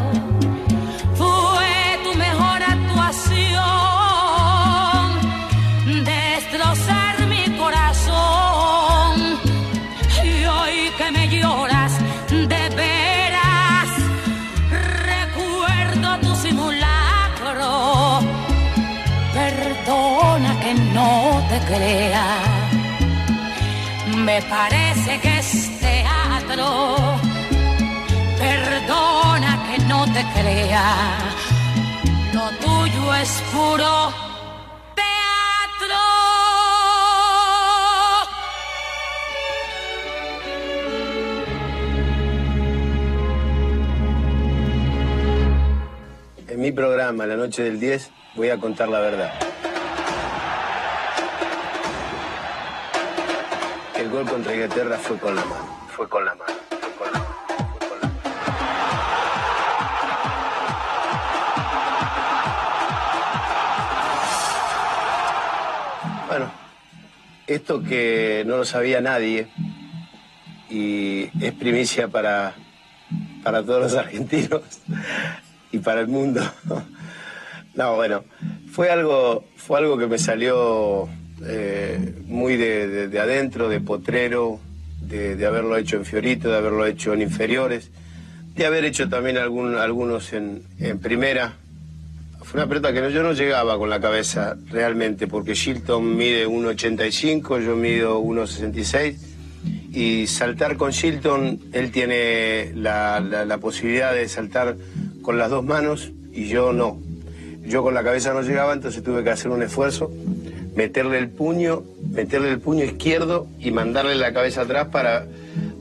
Me parece que es teatro. Perdona que no te crea. Lo tuyo es puro teatro. En mi programa, La Noche del 10, voy a contar la verdad. Gol contra Inglaterra fue con la mano. Fue con la mano. Bueno, esto que no lo sabía nadie y es primicia para, para todos los argentinos y para el mundo. No, bueno, fue algo, fue algo que me salió eh, muy de, de- de adentro, de potrero, de, de haberlo hecho en Fiorito, de haberlo hecho en inferiores, de haber hecho también algunos en, primera. Fue una pelota que yo no llegaba con la cabeza realmente, porque Shilton mide 1,85, yo mido 1,66 y saltar con Shilton, él tiene la, la- la posibilidad de saltar con las dos manos y yo no. Yo con la cabeza no llegaba, entonces tuve que hacer un esfuerzo, meterle el puño, meterle el puño izquierdo y mandarle la cabeza atrás para,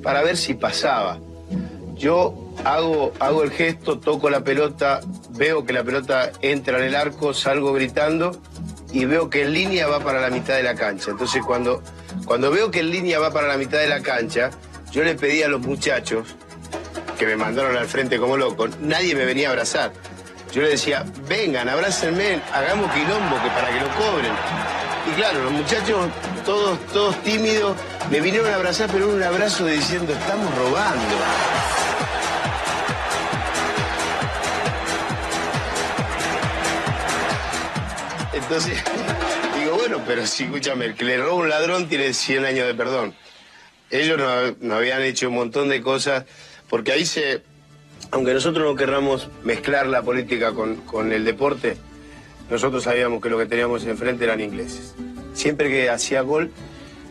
para ver si pasaba. Yo hago, hago el gesto, toco la pelota, veo que la pelota entra en el arco, salgo gritando y veo que en línea va para la mitad de la cancha. Entonces cuando, cuando veo que en línea va para la mitad de la cancha, yo le pedí a los muchachos que me mandaron al frente como loco, nadie me venía a abrazar. Yo le decía, vengan, abrácenme, hagamos quilombo que para que lo cobren. Y claro, los muchachos, todos, todos tímidos, me vinieron a abrazar, pero un abrazo diciendo, estamos robando. Entonces, digo, bueno, pero sí, escúchame, el que le roba un ladrón tiene 100 años de perdón. Ellos no, no habían hecho un montón de cosas, porque ahí se, aunque nosotros no querramos mezclar la política con, con el deporte, nosotros sabíamos que lo que teníamos enfrente eran ingleses. Siempre que hacía gol,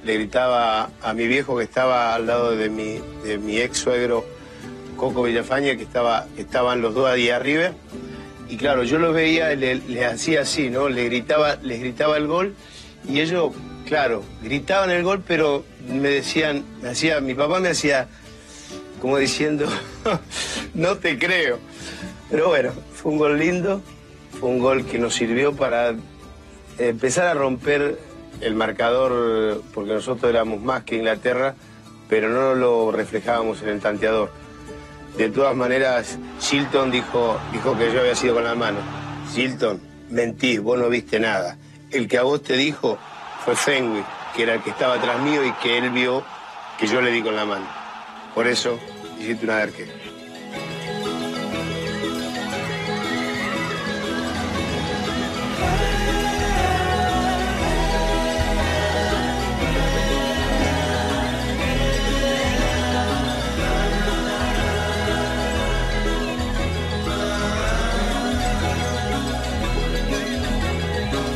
le gritaba a mi viejo que estaba al lado de mi, de mi ex suegro, Coco Villafaña, que, estaba, que estaban los dos ahí arriba. Y claro, yo los veía, le, le hacía así, ¿no? Le gritaba, les gritaba el gol y ellos, claro, gritaban el gol, pero me decían, me hacía, mi papá me hacía como diciendo, no te creo. Pero bueno, fue un gol lindo, fue un gol que nos sirvió para empezar a romper el marcador, porque nosotros éramos más que Inglaterra, pero no lo reflejábamos en el tanteador. De todas maneras, Shilton dijo, dijo que yo había sido con la mano. Shilton, mentís, vos no viste nada. El que a vos te dijo fue Fenwick, que era el que estaba atrás mío y que él vio que yo le di con la mano. Por eso hiciste una arquero.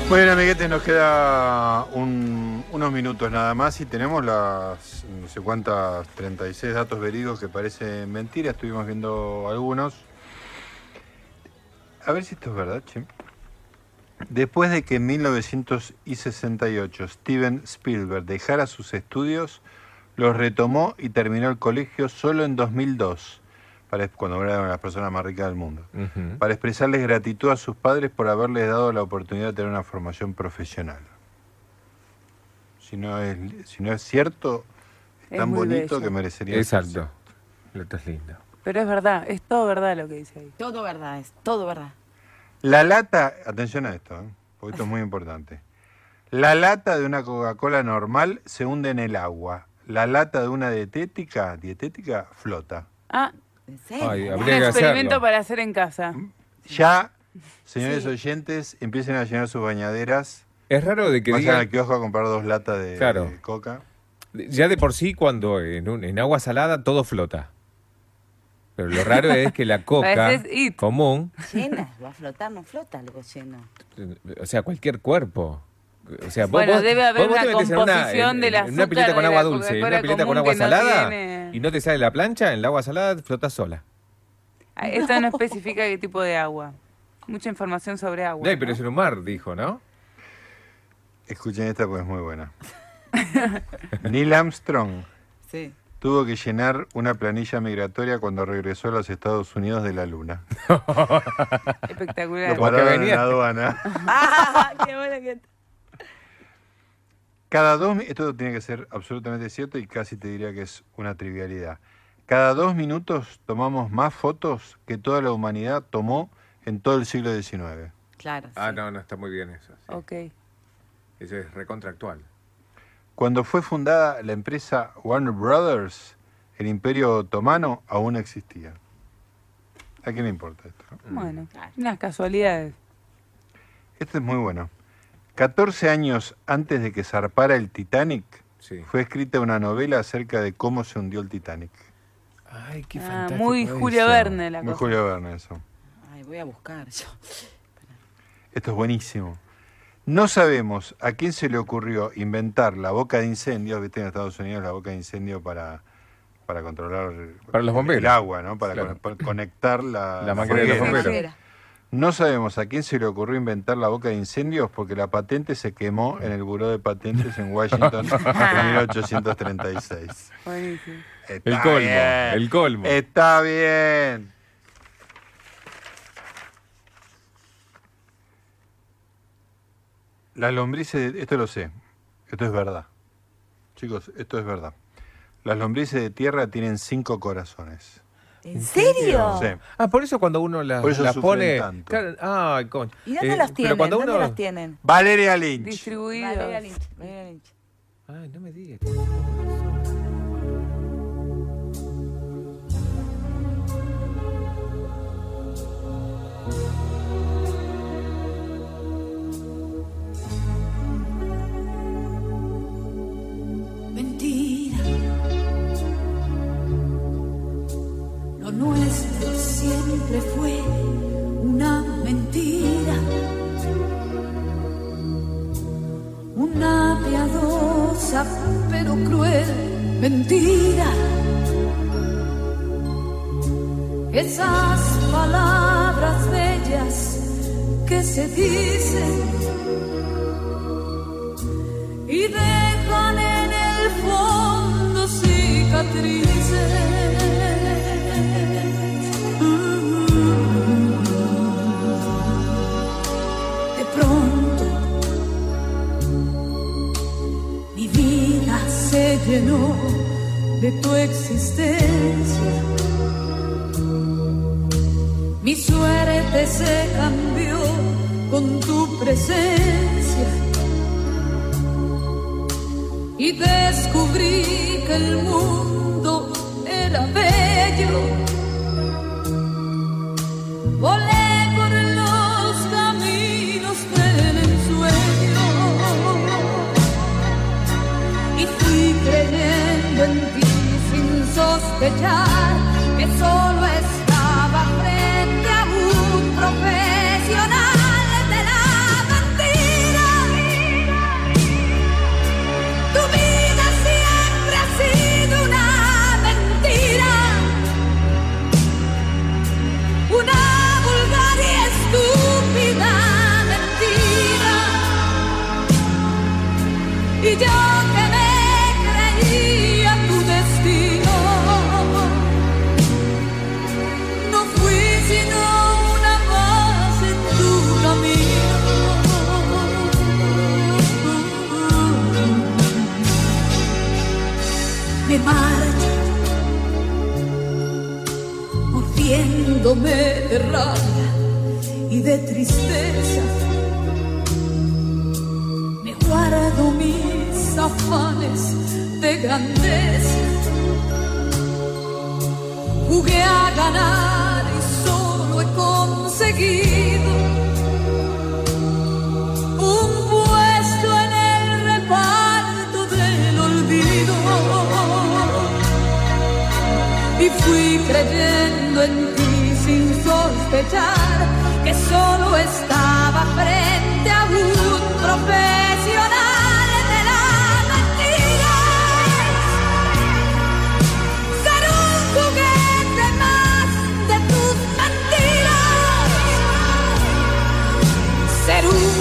Muy bien, amiguetes, nos queda un- unos minutos nada más y tenemos las no sé cuántas 36 datos verídicos que parecen mentira. Estuvimos viendo algunos. A ver si esto es verdad, che. Después de que en 1968 Steven Spielberg dejara sus estudios, los retomó y terminó el colegio solo en 2002, para, cuando era una de las personas más ricas del mundo para expresarles gratitud a sus padres por haberles dado la oportunidad de tener una formación profesional. Si no es, si no es cierto, es tan bonito bello. que merecería. Exacto. Esto es lindo. Pero es verdad, es todo verdad lo que dice ahí. Todo verdad, es todo verdad. La lata, atención a esto, ¿eh? porque esto es muy importante. La lata de una Coca-Cola normal se hunde en el agua. La lata de una dietética, dietética flota. Ah, ¿En Ay, un experimento hacerlo. para hacer en casa. Ya, señores Sí. oyentes, empiecen a llenar sus bañaderas. Es raro de que Vayan digan- al kiosco a comprar dos latas de, Claro. de coca. Ya de por sí, cuando en, un- en agua salada todo flota. Pero lo raro es que la coca común, Llena, va a flotar, no flota algo lleno. o sea, cualquier cuerpo. O sea, vos- Bueno, vos- debe haber vos- una metés en una- composición en- del en una pileta con de agua dulce una pileta con agua no salada tiene- y no te sale la plancha, en el agua salada flota sola. Ah, Esto no especifica qué tipo de agua. Mucha información sobre agua. No, pero es en un mar, dijo, ¿no? Escuchen esta porque es muy buena. Neil Armstrong Sí. tuvo que llenar una planilla migratoria cuando regresó a los Estados Unidos de la Luna. Espectacular. Lo pararon en la aduana. Ah, qué bueno que... Cada dos, esto tiene que ser absolutamente cierto y casi te diría que es una trivialidad. Cada dos minutos tomamos más fotos que toda la humanidad tomó en todo el siglo XIX. Claro. Ah, no, no, está muy bien eso. Ok. Eso es recontractual. Cuando fue fundada la empresa Warner Brothers, el imperio otomano aún existía. ¿A quién le importa esto? no? Bueno, unas casualidades. Este es muy bueno. 14 años antes de que zarpara el Titanic, fue escrita una novela acerca de cómo se hundió el Titanic. Ay, qué Ah, muy Julio Verne la Muy cosa. Julio Verne eso. Ay, voy a buscar yo. Esto es buenísimo. No sabemos a quién se le ocurrió inventar la boca de incendio, viste en Estados Unidos la boca de incendio para, para controlar Para los el- bomberos. el agua, ¿no? Para Claro. con- conectar la, La de los bomberos. No sabemos a quién se le ocurrió inventar la boca de incendios porque la patente se quemó en el Buró de Patentes en Washington en 1836. Buenísimo. Está El colmo, bien. el colmo. Está bien. Las lombrices, de- esto lo sé, esto es verdad. Chicos, esto es verdad. Las lombrices de tierra tienen cinco corazones. ¿En serio? Sí. Ah, por eso cuando uno las Por eso las sufren pone. tanto. Claro, ay, coño. ¿Y dónde Eh, pero tienen? cuando ¿Dónde uno- los tienen? Valeria Lynch. Distribuidos. Valeria Lynch. Valeria Lynch. Ay, no me digas. Mentira. Esas palabras bellas que se dicen y dejan en el fondo cicatrices. Llenó de tu existencia. Mi suerte se cambió con tu presencia y descubrí que el mundo era bello. Sin de rabia y de tristeza. Me guardo mis afanes de grandeza. Jugué a ganar y solo he conseguido un puesto en el reparto del olvido. Y fui creyendo en sospechar que solo estaba frente a un profesional de la mentira. Ser un juguete más de tus mentiras. Ser un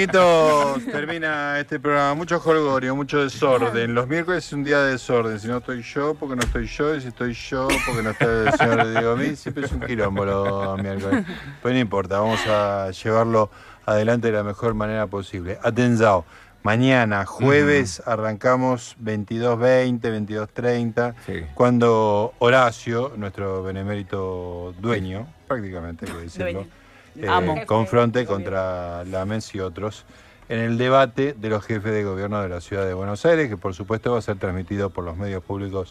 amiguitos, termina este programa. Mucho jolgorio, mucho desorden. Los miércoles es un día de desorden. Si no estoy yo, porque no estoy yo. Y si estoy yo, porque no está el señor Diego Mí. Siempre es un quilombo los miércoles. Pues no importa, vamos a llevarlo adelante de la mejor manera posible. Atención, mañana, jueves, arrancamos 22.20, 22.30, cuando Horacio, nuestro benemérito dueño, prácticamente, hay que decirlo, Dueño. Eh, confronte contra Lamens y otros en el debate de los jefes de gobierno de la ciudad de Buenos Aires, que por supuesto va a ser transmitido por los medios públicos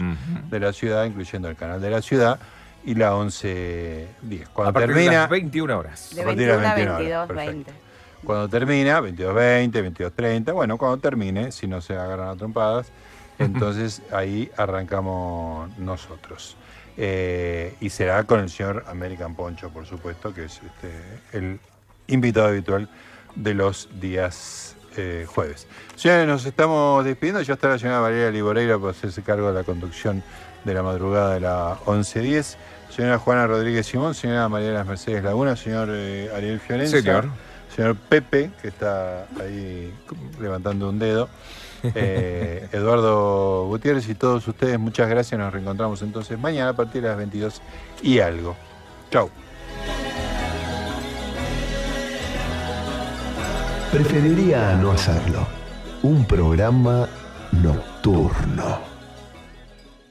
de la ciudad, incluyendo el canal de la ciudad y la 11.10. Cuando A partir de termina, las 21 horas. De a partir de 21 las a 21 horas, 22, perfecto. 20. Cuando termina, 22.20, 22.30, bueno, cuando termine, si no se agarran a trompadas, entonces ahí arrancamos nosotros. Eh, y será con el señor American Poncho, por supuesto, que es este, el invitado habitual de los días eh, jueves. Señores, nos estamos despidiendo. Ya está la señora Valeria Liboreira para hacerse cargo de la conducción de la madrugada de la 11.10. Señora Juana Rodríguez Simón, señora María de las Mercedes Laguna, señor eh, Ariel Fiorenza. Señor. Señor Pepe, que está ahí levantando un dedo. Eh, Eduardo Gutiérrez y todos ustedes, muchas gracias. Nos reencontramos entonces mañana a partir de las 22 y algo. Chau. Preferiría no hacerlo. Un programa nocturno.